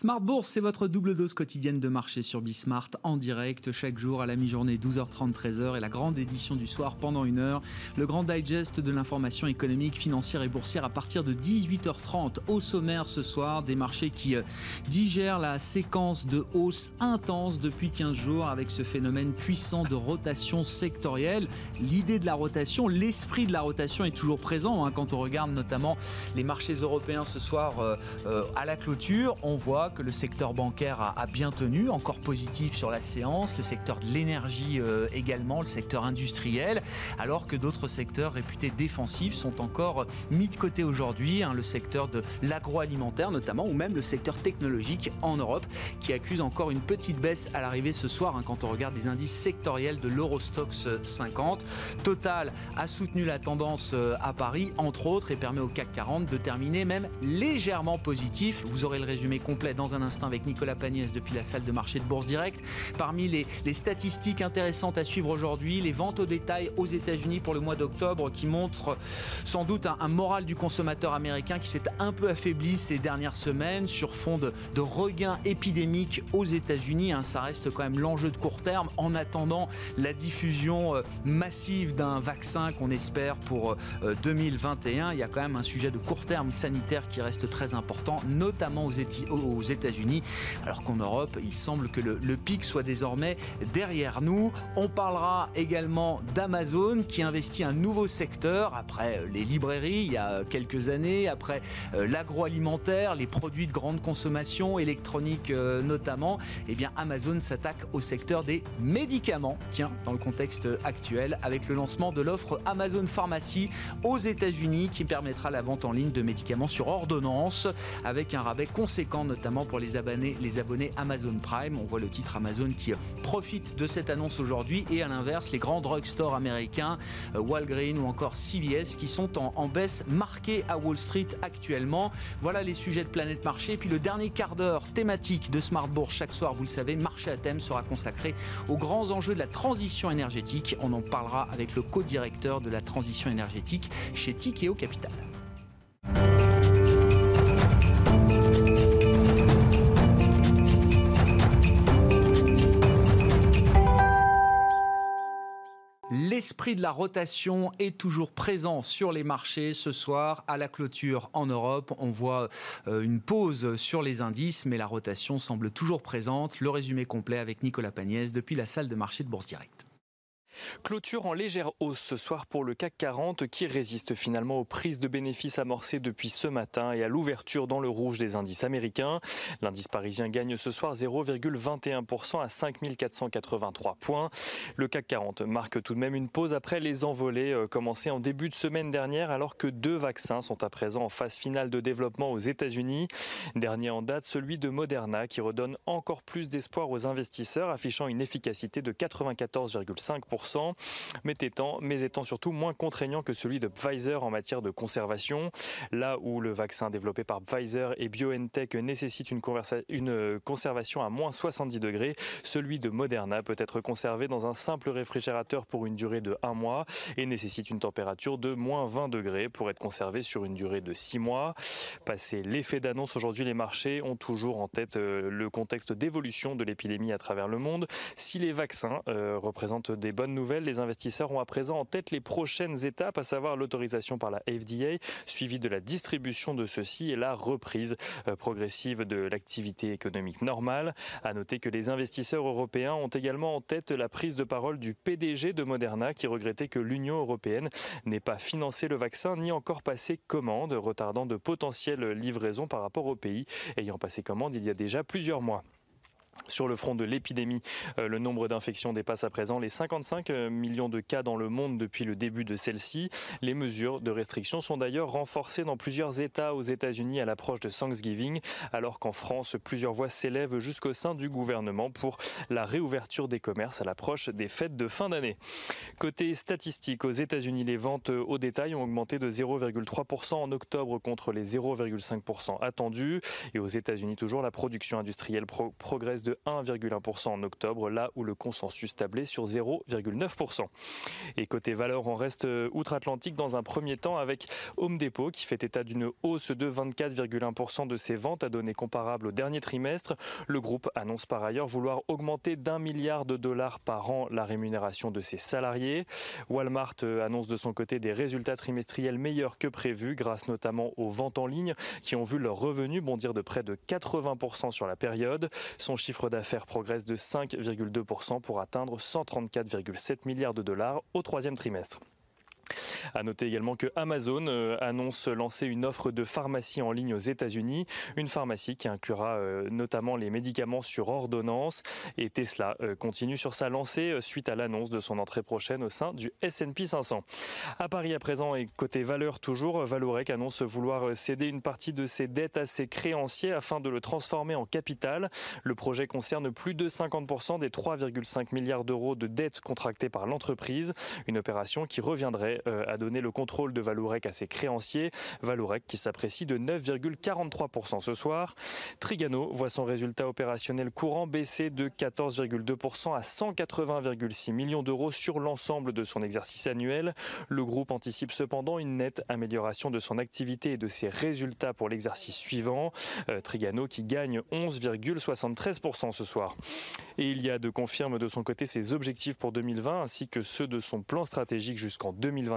Smart Bourse, c'est votre double dose quotidienne de marché sur Bismart en direct chaque jour à la mi-journée 12h30 13h et la grande édition du soir pendant une heure. Le grand digest de l'information économique, financière et boursière à partir de 18h30 au sommaire ce soir des marchés qui euh, digèrent la séquence de hausse intense depuis 15 jours avec ce phénomène puissant de rotation sectorielle. L'idée de la rotation, l'esprit de la rotation est toujours présent hein, quand on regarde notamment les marchés européens ce soir euh, euh, à la clôture. On voit que le secteur bancaire a, bien tenu, encore positif sur la séance, le secteur de l'énergie euh, également, le secteur industriel, alors que d'autres secteurs réputés défensifs sont encore mis de côté aujourd'hui, hein, le secteur de l'agroalimentaire notamment, ou même le secteur technologique en Europe, qui accuse encore une petite baisse à l'arrivée ce soir hein, quand on regarde les indices sectoriels de l'Eurostox 50. Total a soutenu la tendance euh, à Paris, entre autres, et permet au CAC 40 de terminer même légèrement positif. Vous aurez le résumé complet dans un instant avec Nicolas Pagnès depuis la salle de marché de Bourse Direct. Parmi les, statistiques intéressantes à suivre aujourd'hui, les ventes au détail aux États-Unis pour le mois d'octobre qui montrent sans doute un, moral du consommateur américain qui s'est un peu affaibli ces dernières semaines sur fond de, regain épidémique aux États-Unis. Hein. ça reste quand même l'enjeu de court terme en attendant la diffusion euh, massive d'un vaccin qu'on espère pour 2021. Euh, Il y a quand même un sujet de court terme sanitaire qui reste très important, notamment aux, aux États-Unis, alors qu'en Europe, il semble que le, pic soit désormais derrière nous. On parlera également d'Amazon qui investit un nouveau secteur après les librairies il y a quelques années, après euh, l'agroalimentaire, les produits de grande consommation, électronique euh, notamment. Eh bien, Amazon s'attaque au secteur des médicaments, tiens, dans le contexte actuel, avec le lancement de l'offre Amazon Pharmacie aux États-Unis qui permettra la vente en ligne de médicaments sur ordonnance avec un rabais conséquent notamment pour les abonnés, Amazon Prime. On voit le titre Amazon qui profite de cette annonce aujourd'hui et à l'inverse, les grands drugstores américains, euh, Walgreens ou encore CVS qui sont en, baisse marquée à Wall Street actuellement. Voilà les sujets de Planète Marché. Puis le dernier quart d'heure thématique de Smart Bourse chaque soir, vous le savez, marché à thème sera consacré aux grands enjeux de la transition énergétique. On en parlera avec le co-directeur de la transition énergétique chez Tikeo Capital. L'esprit de la rotation est toujours présent sur les marchés ce soir. À la clôture en Europe, on voit euh, une pause sur les indices, mais la rotation semble toujours présente. Le résumé complet avec Nicolas Pagnès depuis la salle de marché de Bourse Directe. Clôture en légère hausse ce soir pour le CAC 40 qui résiste finalement aux prises de bénéfices amorcées depuis ce matin et à l'ouverture dans le rouge des indices américains. L'indice parisien gagne ce soir 0,21% à 5483 points. Le CAC 40 marque tout de même une pause après les envolées euh, commencées en début de semaine dernière alors que deux vaccins sont à présent en phase finale de développement aux États-Unis. Dernier en date, celui de Moderna qui redonne encore plus d'espoir aux investisseurs affichant une efficacité de 94,5% mais étant, surtout moins contraignant que celui de Pfizer en matière de conservation. Là où le vaccin développé par Pfizer et BioNTech nécessite une, une conservation à moins 70 degrés, celui de Moderna peut être conservé dans un simple réfrigérateur pour une durée de 1 mois et nécessite une température de moins 20 degrés pour être conservé sur une durée de 6 mois. Passé l'effet d'annonce, aujourd'hui les marchés ont toujours en tête euh, le contexte d'évolution de l'épidémie à travers le monde. Si les vaccins euh, représentent des bonnes les investisseurs ont à présent en tête les prochaines étapes, à savoir l'autorisation par la FDA, suivie de la distribution de ceux-ci et la reprise euh, progressive de l'activité économique normale. À noter que les investisseurs européens ont également en tête la prise de parole du PDG de Moderna qui regrettait que l'Union européenne n'ait pas financé le vaccin ni encore passé commande, retardant de potentielles livraisons par rapport au pays ayant passé commande il y a déjà plusieurs mois. Sur le front de l'épidémie, euh, le nombre d'infections dépasse à présent les 55 euh, millions de cas dans le monde depuis le début de celle-ci. Les mesures de restriction sont d'ailleurs renforcées dans plusieurs États aux États-Unis à l'approche de Thanksgiving, alors qu'en France, plusieurs voix s'élèvent jusqu'au sein du gouvernement pour la réouverture des commerces à l'approche des fêtes de fin d'année. Côté statistique, aux États-Unis, les ventes au détail ont augmenté de 0,3% en octobre contre les 0,5% attendus. Et aux États-Unis, toujours, la production industrielle progresse de 1,1% en octobre, là où le consensus tablait sur 0,9%. Et côté valeur, on reste euh, outre-Atlantique dans un premier temps avec Home Depot qui fait état d'une hausse de 24,1% de ses ventes à données comparables au dernier trimestre. Le groupe annonce par ailleurs vouloir augmenter d'un milliard de dollars par an la rémunération de ses salariés. Walmart euh, annonce de son côté des résultats trimestriels meilleurs que prévus grâce notamment aux ventes en ligne qui ont vu leurs revenus bondir de près de 80% sur la période. Son chiffre d'affaires progresse de 5,2% pour atteindre 134,7 milliards de dollars au troisième trimestre. À noter également que Amazon euh, annonce lancer une offre de pharmacie en ligne aux États-Unis, une pharmacie qui inclura euh, notamment les médicaments sur ordonnance. Et Tesla euh, continue sur sa lancée suite à l'annonce de son entrée prochaine au sein du S&P 500. À Paris à présent et côté valeur toujours, Valorec annonce vouloir céder une partie de ses dettes à ses créanciers afin de le transformer en capital. Le projet concerne plus de 50% des 3,5 milliards d'euros de dettes contractées par l'entreprise, une opération qui reviendrait a euh, donné le contrôle de Valourec à ses créanciers. Valourec qui s'apprécie de 9,43% ce soir. Trigano voit son résultat opérationnel courant baisser de 14,2% à 180,6 millions d'euros sur l'ensemble de son exercice annuel. Le groupe anticipe cependant une nette amélioration de son activité et de ses résultats pour l'exercice suivant. Euh, Trigano qui gagne 11,73% ce soir. Et il y a de confirme de son côté ses objectifs pour 2020 ainsi que ceux de son plan stratégique jusqu'en 2020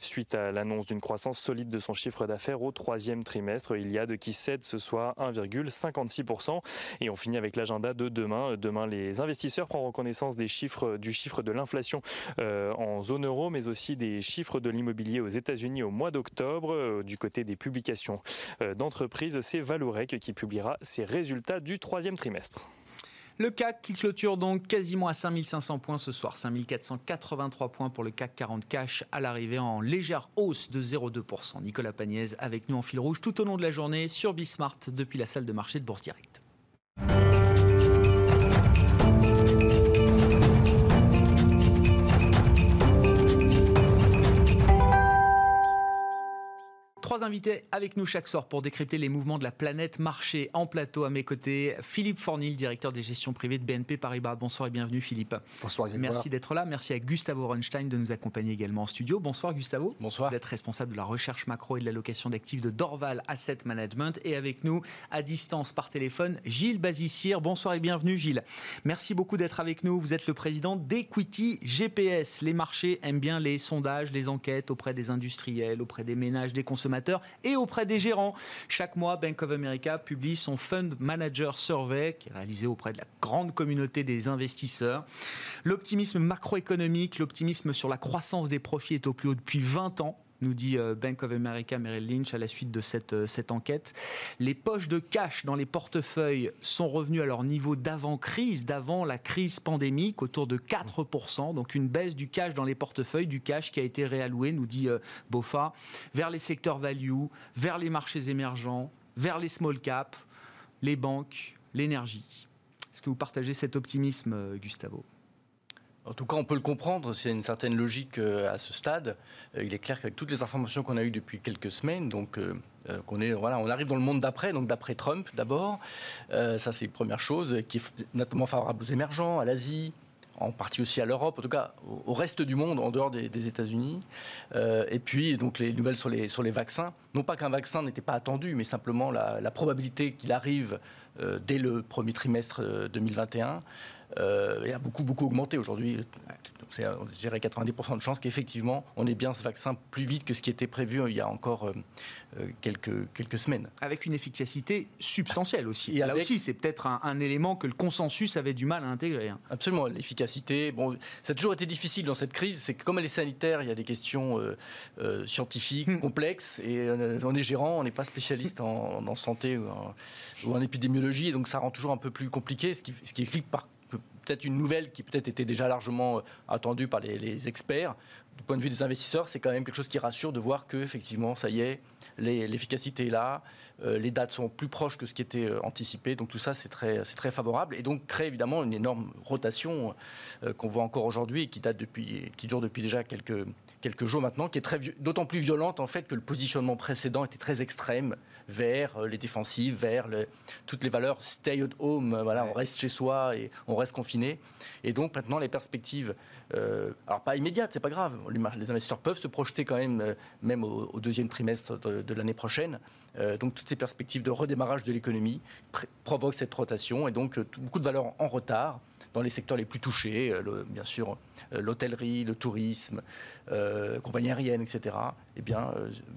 suite à l'annonce d'une croissance solide de son chiffre d'affaires au troisième trimestre. Il y a de qui cède ce soir 1,56%. Et on finit avec l'agenda de demain. Demain, les investisseurs prendront connaissance des chiffres, du chiffre de l'inflation euh, en zone euro, mais aussi des chiffres de l'immobilier aux États-Unis au mois d'octobre. Euh, du côté des publications euh, d'entreprises, c'est Valorec qui publiera ses résultats du troisième trimestre. Le CAC qui clôture donc quasiment à 5500 points ce soir, 5483 points pour le CAC 40 cash à l'arrivée en légère hausse de 0,2%. Nicolas Pagnès avec nous en fil rouge tout au long de la journée sur Bismart depuis la salle de marché de Bourse Direct. Trois invités avec nous chaque soir pour décrypter les mouvements de la planète marché en plateau à mes côtés. Philippe Fornil, directeur des gestions privées de BNP Paribas. Bonsoir et bienvenue Philippe. Bonsoir Merci d'être là. Merci à Gustavo Ronstein de nous accompagner également en studio. Bonsoir Gustavo. Bonsoir. Vous êtes responsable de la recherche macro et de l'allocation d'actifs de Dorval Asset Management. Et avec nous, à distance par téléphone, Gilles Bazissier. Bonsoir et bienvenue Gilles. Merci beaucoup d'être avec nous. Vous êtes le président d'Equity GPS. Les marchés aiment bien les sondages, les enquêtes auprès des industriels, auprès des ménages, des consommateurs et auprès des gérants. Chaque mois, Bank of America publie son Fund Manager Survey, qui est réalisé auprès de la grande communauté des investisseurs. L'optimisme macroéconomique, l'optimisme sur la croissance des profits est au plus haut depuis 20 ans nous dit euh, Bank of America Merrill Lynch à la suite de cette, euh, cette enquête. Les poches de cash dans les portefeuilles sont revenues à leur niveau d'avant-crise, d'avant la crise pandémique, autour de 4%. Donc une baisse du cash dans les portefeuilles, du cash qui a été réalloué, nous dit euh, BOFA, vers les secteurs value, vers les marchés émergents, vers les small caps, les banques, l'énergie. Est-ce que vous partagez cet optimisme, Gustavo? En tout cas, on peut le comprendre, c'est une certaine logique euh, à ce stade. Euh, il est clair qu'avec toutes les informations qu'on a eues depuis quelques semaines, donc euh, est, voilà, on arrive dans le monde d'après, donc d'après Trump d'abord. ça, c'est une première chose qui est notamment favorable aux émergents, à l'Asie, en partie aussi à l'Europe, en tout cas au reste du monde, en dehors des, États-Unis. et puis, donc, les nouvelles sur les, vaccins. Non pas qu'un vaccin n'était pas attendu, mais simplement la probabilité qu'il arrive dès le premier trimestre 2021 euh, a beaucoup, beaucoup augmenté aujourd'hui. C'est, je dirais, 90% de chances qu'effectivement, on ait bien ce vaccin plus vite que ce qui était prévu euh, il y a encore euh, euh, quelques, quelques semaines. Avec une efficacité substantielle aussi. Et là aussi, c'est peut-être un, élément que le consensus avait du mal à intégrer. Hein. Absolument, l'efficacité. Bon, ça a toujours été difficile dans cette crise, c'est que comme elle est sanitaire, il y a des questions scientifiques hmm. complexes, et on est gérant, on n'est pas spécialiste en, santé ou en, épidémiologie, et donc ça rend toujours un peu plus compliqué, ce qui, ce qui explique par peut-être une nouvelle qui peut-être était déjà largement attendue par les, les experts, du point de vue des investisseurs, c'est quand même quelque chose qui rassure de voir que effectivement, ça y est, l'efficacité est là, euh, les dates sont plus proches que ce qui était euh, anticipé. Donc tout ça, c'est très, très favorable et donc crée évidemment une énorme rotation euh, qu'on voit encore aujourd'hui et qui date depuis, qui dure depuis déjà quelques quelques jours maintenant, qui est très d'autant plus violente en fait que le positionnement précédent était très extrême vers les défensives, vers toutes les valeurs stay at home, voilà, on reste chez soi et on reste confiné. Et donc maintenant les perspectives, alors pas immédiates, c'est pas grave, les, investisseurs peuvent se projeter quand même, euh, même au, deuxième trimestre de, l'année prochaine. Euh, donc toutes ces perspectives de redémarrage de l'économie provoquent cette rotation et donc euh, beaucoup de valeurs en retard dans les secteurs les plus touchés, bien sûr l'hôtellerie, le tourisme, compagnie aérienne, etc., eh bien,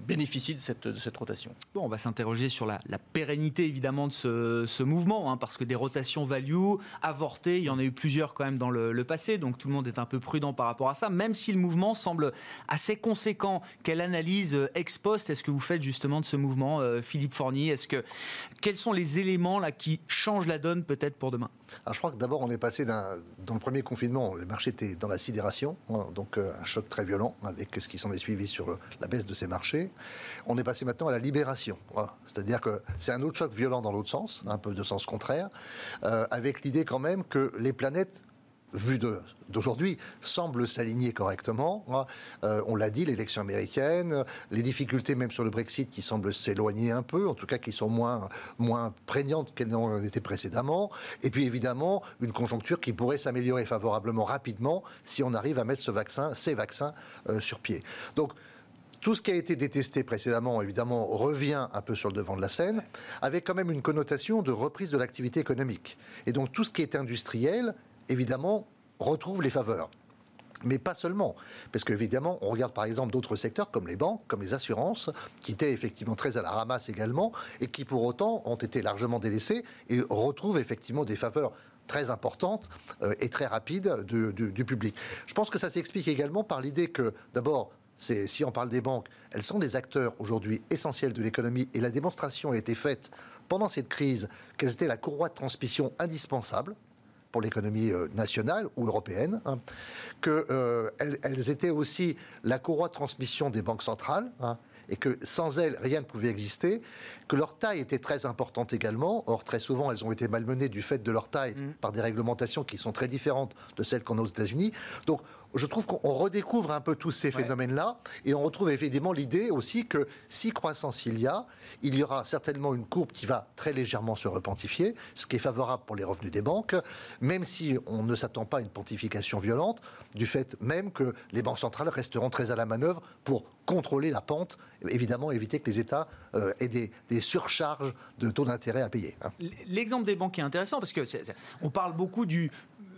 bénéficient de cette, de cette, rotation. Bon, on va s'interroger sur la, pérennité évidemment de ce, ce mouvement, hein, parce que des rotations value avortées, il y en a eu plusieurs quand même dans le, le, passé, donc tout le monde est un peu prudent par rapport à ça, même si le mouvement semble assez conséquent. Quelle analyse euh, ex post est-ce que vous faites justement de ce mouvement, euh, Philippe Fournier? Est-ce que quels sont les éléments là qui changent la donne peut-être pour demain? Alors je crois que d'abord on est passé dans le premier confinement, le marché était dans la sidération, hein, donc euh, un choc très violent avec ce qui s'en est suivi sur la de ces marchés. On est passé maintenant à la libération, c'est-à-dire que c'est un autre choc violent dans l'autre sens, un peu de sens contraire, avec l'idée quand même que les planètes vu d'aujourd'hui, semble s'aligner correctement. Euh, on l'a dit, l'élection américaine, les difficultés même sur le Brexit qui semblent s'éloigner un peu, en tout cas qui sont moins, moins prégnantes qu'elles n'ont été précédemment. Et puis évidemment, une conjoncture qui pourrait s'améliorer favorablement rapidement si on arrive à mettre ce vaccin, ces vaccins euh, sur pied. Donc, tout ce qui a été détesté précédemment, évidemment, revient un peu sur le devant de la scène, avec quand même une connotation de reprise de l'activité économique. Et donc tout ce qui est industriel évidemment, retrouve les faveurs. Mais pas seulement, parce qu'évidemment, on regarde par exemple d'autres secteurs comme les banques, comme les assurances, qui étaient effectivement très à la ramasse également, et qui pour autant ont été largement délaissés et retrouvent effectivement des faveurs très importantes euh, et très rapides du public. Je pense que ça s'explique également par l'idée que, d'abord, si on parle des banques, elles sont des acteurs aujourd'hui essentiels de l'économie et la démonstration a été faite pendant cette crise qu'elles étaient la courroie de transmission indispensable pour l'économie euh, nationale ou européenne, hein, qu'elles euh, elles étaient aussi la courroie de transmission des banques centrales, hein, et que sans elles, rien ne pouvait exister, que leur taille était très importante également. Or, très souvent, elles ont été malmenées du fait de leur taille mmh. par des réglementations qui sont très différentes de celles qu'on a aux États-Unis. Donc, je trouve qu'on redécouvre un peu tous ces phénomènes-là et on retrouve évidemment l'idée aussi que si croissance il y a, il y aura certainement une courbe qui va très légèrement se repentifier, ce qui est favorable pour les revenus des banques, même si on ne s'attend pas à une pontification violente, du fait même que les banques centrales resteront très à la manœuvre pour contrôler la pente, évidemment éviter que les États euh, aient des, surcharges de taux d'intérêt à payer. Hein. L'exemple des banques est intéressant parce que on parle beaucoup du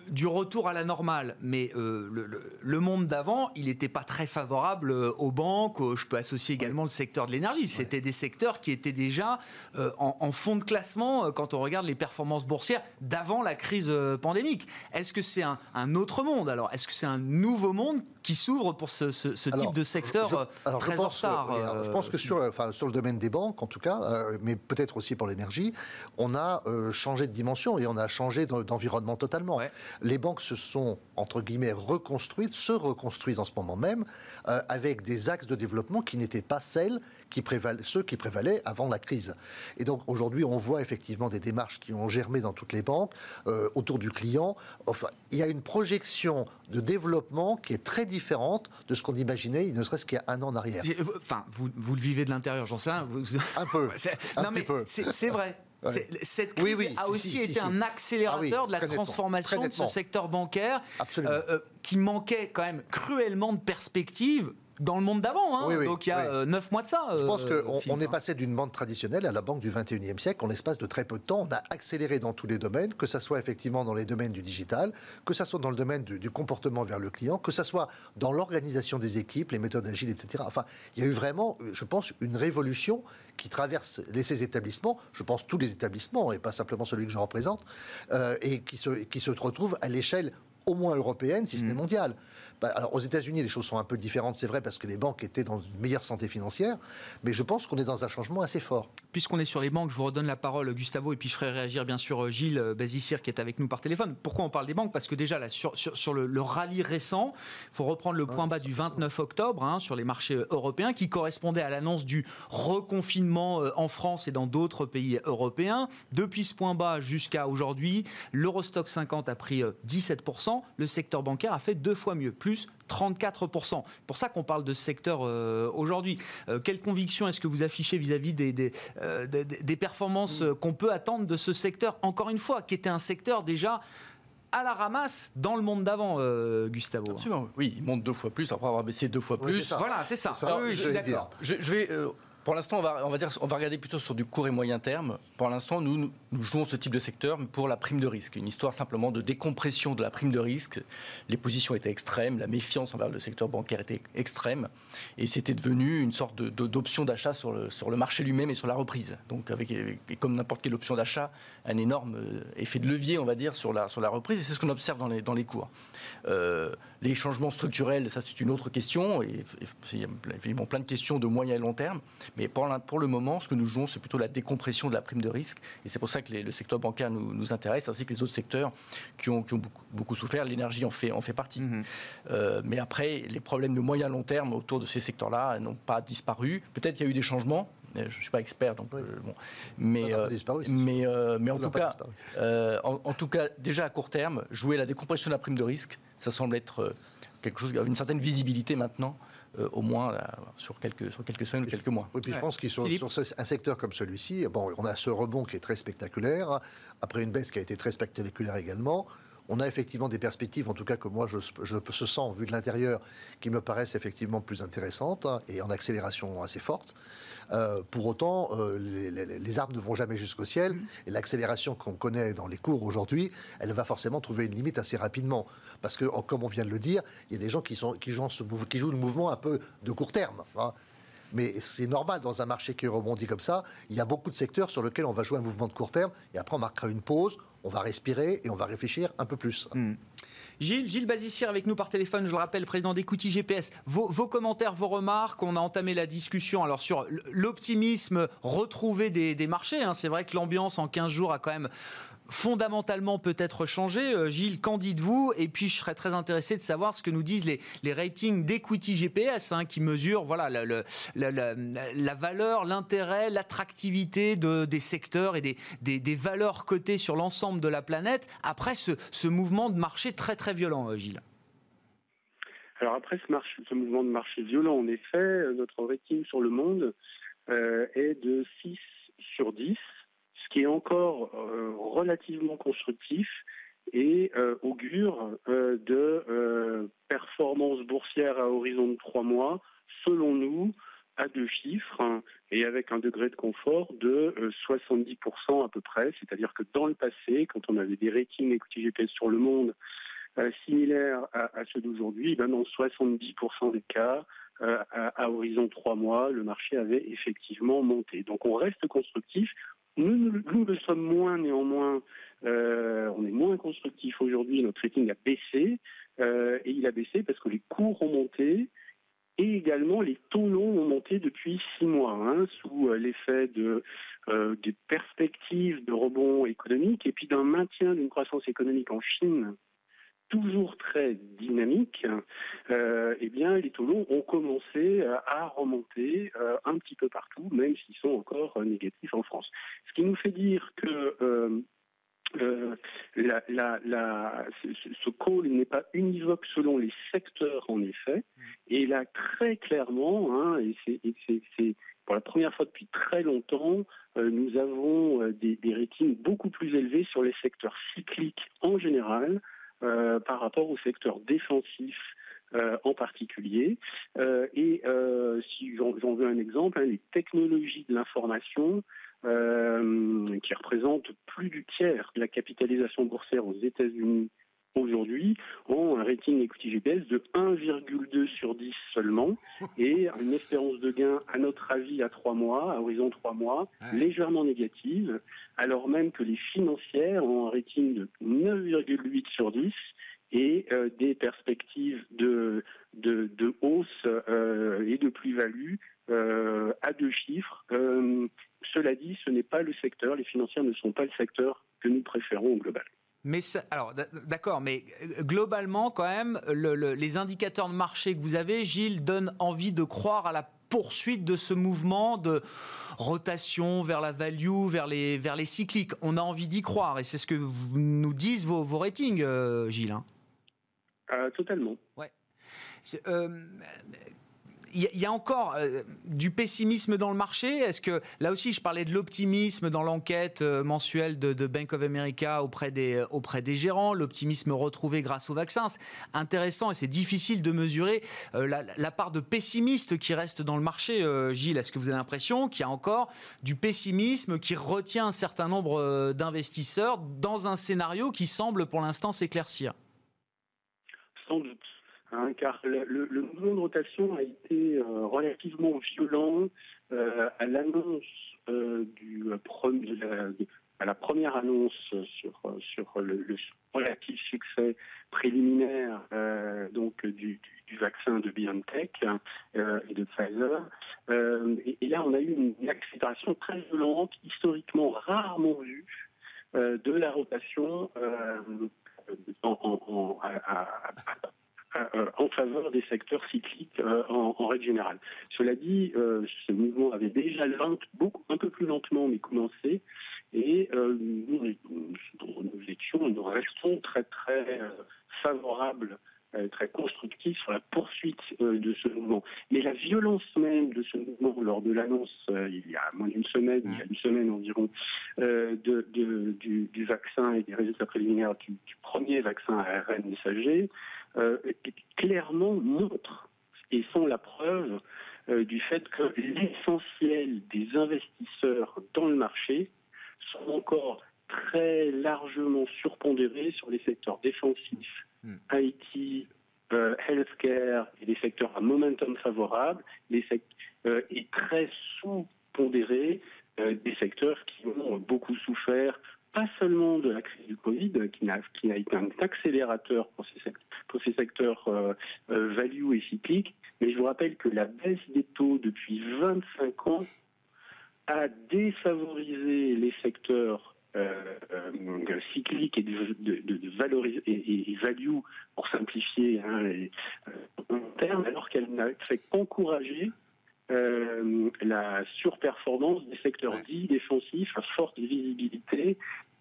du retour à la normale, mais euh, le, monde d'avant, il n'était pas très favorable euh, aux banques. je peux associer également le secteur de l'énergie. C'était des secteurs qui étaient déjà euh, en, fond de classement quand on regarde les performances boursières d'avant la crise pandémique. Est-ce que c'est un, autre monde alors? Est-ce que c'est un nouveau monde qui s'ouvre pour ce, type de secteur très en retard Je pense que sur, enfin, sur le domaine des banques, en tout cas, mais peut-être aussi pour l'énergie, on a changé de dimension et on a changé d'environnement totalement. Les banques se sont, entre guillemets, reconstruites, se reconstruisent en ce moment même, euh, avec des axes de développement qui n'étaient pas celles qui ceux qui prévalaient avant la crise. Et donc aujourd'hui, on voit effectivement des démarches qui ont germé dans toutes les banques euh, autour du client. Enfin, il y a une projection de développement qui est très différente de ce qu'on imaginait, il ne serait-ce qu'il y a un an en arrière. Enfin, vous, vous le vivez de l'intérieur, j'en sais un. Un peu. un non, mais C'est vrai. Cette crise a aussi été un accélérateur ah de la transformation de ce secteur bancaire euh, euh, qui manquait quand même cruellement de perspectives dans le monde d'avant, hein. donc il y a euh, neuf mois de ça. Je pense qu'on on est passé d'une banque traditionnelle à la banque du 21e siècle en l'espace de très peu de temps. On a accéléré dans tous les domaines, que ce soit effectivement dans les domaines du digital, que ce soit dans le domaine du, comportement vers le client, que ce soit dans l'organisation des équipes, les méthodes agiles, etc. Enfin, il y a eu vraiment, je pense, une révolution qui traverse ces établissements, je pense tous les établissements, et pas simplement celui que je représente, euh, et qui se, qui se retrouve à l'échelle au moins européenne, si ce n'est mm. mondiale. Bah, alors aux États-Unis, les choses sont un peu différentes, c'est vrai, parce que les banques étaient dans une meilleure santé financière, mais je pense qu'on est dans un changement assez fort. Puisqu'on est sur les banques, je vous redonne la parole, Gustavo, et puis je ferai réagir bien sûr Gilles Bazissir qui est avec nous par téléphone. Pourquoi on parle des banques? Parce que déjà, là, sur, sur, le, rallye récent, il faut reprendre le point bas du 29 octobre hein, sur les marchés européens, qui correspondait à l'annonce du reconfinement euh, en France et dans d'autres pays européens. Depuis ce point bas jusqu'à aujourd'hui, l'Eurostock 50 a pris 17%, euh, le secteur bancaire a fait deux fois mieux, plus 34%. C'est pour ça qu'on parle de ce secteur euh, aujourd'hui. Euh, quelle conviction est-ce que vous affichez vis-à-vis des, euh, des, des, performances qu'on peut attendre de ce secteur, encore une fois, qui était un secteur déjà à la ramasse dans le monde d'avant, Gustavo. Absolument, oui, il monte deux fois plus après avoir baissé deux fois plus. Voilà, c'est ça. oui, je, d'accord. Je, je, vais pour l'instant, on va, regarder plutôt sur du court et moyen terme. Pour l'instant, nous, jouons ce type de secteur pour la prime de risque. Une histoire simplement de décompression de la prime de risque. Les positions étaient extrêmes, la méfiance envers le secteur bancaire était extrême. Et c'était devenu une sorte d'option d'achat sur le, marché lui-même et sur la reprise. Donc, avec, comme n'importe quelle option d'achat, un énorme euh, effet de levier, on va dire, sur la, reprise. Et c'est ce qu'on observe dans les cours. Euh, les changements structurels, ça c'est une autre question. Et, il y a évidemment plein de questions de moyen et long terme. Mais pour, pour le moment, ce que nous jouons, c'est plutôt la décompression de la prime de risque. Et c'est pour ça que le secteur bancaire nous, nous, intéresse, ainsi que les autres secteurs qui ont, qui ont beaucoup, beaucoup, souffert. L'énergie en fait, en fait partie. Mm-hmm. Euh, mais après, les problèmes de moyen long terme autour de ces secteurs-là n'ont pas disparu. Peut-être qu'il y a eu des changements, je ne suis pas expert, donc bon. mais mais mais en tout cas, en, en, tout cas, déjà à court terme, jouer la décompression de la prime de risque, ça semble être euh, quelque chose qui a une certaine visibilité maintenant. Euh, au moins sur, quelques, sur quelques semaines ou quelques mois. Oui, puis je pense que sur, sur, un secteur comme celui-ci, bon, on a ce rebond qui est très spectaculaire, après une baisse qui a été très spectaculaire également. On a effectivement des perspectives, en tout cas que moi je, je se sens, vu de l'intérieur, qui me paraissent effectivement plus intéressantes hein, et en accélération assez forte. Euh, pour autant, euh, les, arbres ne vont jamais jusqu'au ciel et l'accélération qu'on connaît dans les cours aujourd'hui, elle va forcément trouver une limite assez rapidement. Parce que, comme on vient de le dire, il y a des gens qui, sont, qui, jouent, qui jouent le mouvement un peu de court terme. Hein. Mais c'est normal dans un marché qui rebondit comme ça. Il y a beaucoup de secteurs sur lesquels on va jouer un mouvement de court terme et après on marquera une pause, on va respirer et on va réfléchir un peu plus. Mm. Gilles, Gilles avec nous par téléphone, je le rappelle, président d'Equity GPS. Vos, commentaires, vos remarques, on a entamé la discussion alors sur l'optimisme retrouvé des, marchés. Hein. C'est vrai que l'ambiance en 15 jours a quand même fondamentalement peut-être changé. Euh, Gilles, qu'en dites-vous? Et puis je serais très intéressé de savoir ce que nous disent les, les ratings d'Equity GPS hein, qui mesurent voilà, la, valeur, l'intérêt, l'attractivité de, des secteurs et des, des, valeurs cotées sur l'ensemble de la planète après ce, ce, mouvement de marché très très violent, euh, Gilles. Alors après ce, ce mouvement de marché violent, en effet, euh, notre rating sur le monde est de 6 sur 10 qui est encore euh, relativement constructif et euh, augure euh, de performances boursières à horizon de trois mois, selon nous, à deux chiffres hein, et avec un degré de confort de 70% à peu près. C'est-à-dire que dans le passé, quand on avait des ratings equity GPS sur le monde similaires à, ceux d'aujourd'hui, ben dans 70% des cas, à, à, horizon trois mois, le marché avait effectivement monté. Donc on reste constructif. Nous, nous, le sommes moins néanmoins, euh, on est moins constructif aujourd'hui, notre rating a baissé, euh, et il a baissé parce que les cours ont monté, et également les taux longs ont monté depuis six mois, hein, sous euh, l'effet de des perspectives de rebond économique et puis d'un maintien d'une croissance économique en Chine toujours très dynamique, euh, eh bien, les taux longs ont commencé à remonter euh, un petit peu partout, même s'ils sont encore euh, négatifs en France. Ce qui nous fait dire que euh, ce call n'est pas univoque selon les secteurs, en effet. Et là, très clairement, hein, et c'est pour la première fois depuis très longtemps, nous avons des, des ratings beaucoup plus élevés sur les secteurs cycliques en général, euh, par rapport au secteur défensif euh, en particulier. Euh, et si j'en veux un exemple, hein, les technologies de l'information, qui représentent plus du tiers de la capitalisation boursière aux États-Unis aujourd'hui ont un rating equity GPS de 1,2 sur 10 seulement et une espérance de gain, à notre avis, à 3 mois, à horizon 3 mois, légèrement négative, alors même que les financières ont un rating de 9,8 sur 10 et des perspectives de, de, de hausse et de plus-value à deux chiffres. cela dit, ce n'est pas le secteur, les financières ne sont pas le secteur que nous préférons au global. Mais alors, d'accord, mais globalement, quand même, les indicateurs de marché que vous avez, Gilles, donnent envie de croire à la poursuite de ce mouvement de rotation vers la value, vers les, vers les cycliques. On a envie d'y croire, et c'est ce que nous disent vos, vos ratings, euh, Gilles. Hein. Euh, totalement. Ouais. Euh, il y, a encore euh, du pessimisme dans le marché? Est-ce que, là aussi, je parlais de l'optimisme dans l'enquête euh, mensuelle de, Bank of America auprès des, euh, auprès des gérants, l'optimisme retrouvé grâce au vaccin. C'est intéressant et c'est difficile de mesurer la, part de pessimiste qui reste dans le marché. Gilles, est-ce que vous avez l'impression qu'il y a encore du pessimisme qui retient un certain nombre d'investisseurs dans un scénario qui semble pour l'instant s'éclaircir? Sans doute. Hein, car le, mouvement de rotation a été euh, relativement violent euh, à l'annonce euh, du à la première annonce sur sur le, relatif succès préliminaire donc du, vaccin de BioNTech et de Pfizer. Et, là, on a eu une, accélération très violente, historiquement rarement vue, de la rotation à, euh, en faveur des secteurs cycliques euh, en, règle générale. Cela dit, euh, ce mouvement avait déjà beaucoup, un peu plus lentement mais commencé et nous, nous, étions, nous restons très très favorables très constructifs sur la poursuite de ce mouvement. Mais la violence même de ce mouvement lors de l'annonce, il y a moins d'une semaine, il y a une semaine environ, de, du, vaccin et des résultats préliminaires du, du premier vaccin ARN messager, euh, clairement montrent et sont la preuve euh, du fait que l'essentiel des investisseurs dans le marché sont encore très largement surpondérés sur les secteurs défensifs, hmm. IT, euh, healthcare et les secteurs à momentum favorable, les et très sous-pondérés des secteurs qui ont beaucoup souffert pas seulement de la crise du Covid, qui n'a, qui été un accélérateur pour ces secteurs, euh, euh, value et cycliques, mais je vous rappelle que la baisse des taux depuis 25 ans a défavorisé les secteurs euh, cycliques et de, de, et, value, pour simplifier hein, les, termes, alors qu'elle n'a fait qu'encourager la surperformance des secteurs dits défensifs à forte visibilité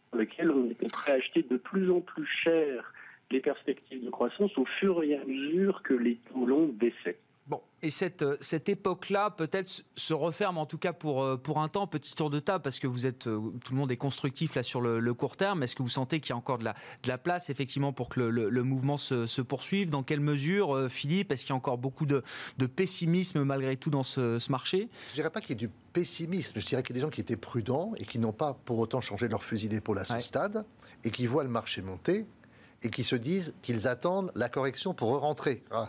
sur lesquels on était prêt à acheter de plus en plus cher les perspectives de croissance au fur et à mesure que les taux longs baissaient. Bon, et cette, euh, cette époque-là peut-être se referme en tout cas pour, euh, pour un temps, petit tour de table, parce que vous êtes, euh, tout le monde est constructif là sur le, court terme. Est-ce que vous sentez qu'il y a encore de la, de la place effectivement pour que le, mouvement se, se, poursuive? Dans quelle mesure, Philippe Est-ce qu'il y a encore beaucoup de, de pessimisme malgré tout dans ce, ce marché? Je ne dirais pas qu'il y ait du pessimisme, je dirais qu'il y a des gens qui étaient prudents et qui n'ont pas pour autant changé leur fusil d'épaule à ce stade et qui voient le marché monter et qui se disent qu'ils attendent la correction pour re-rentrer. Hein.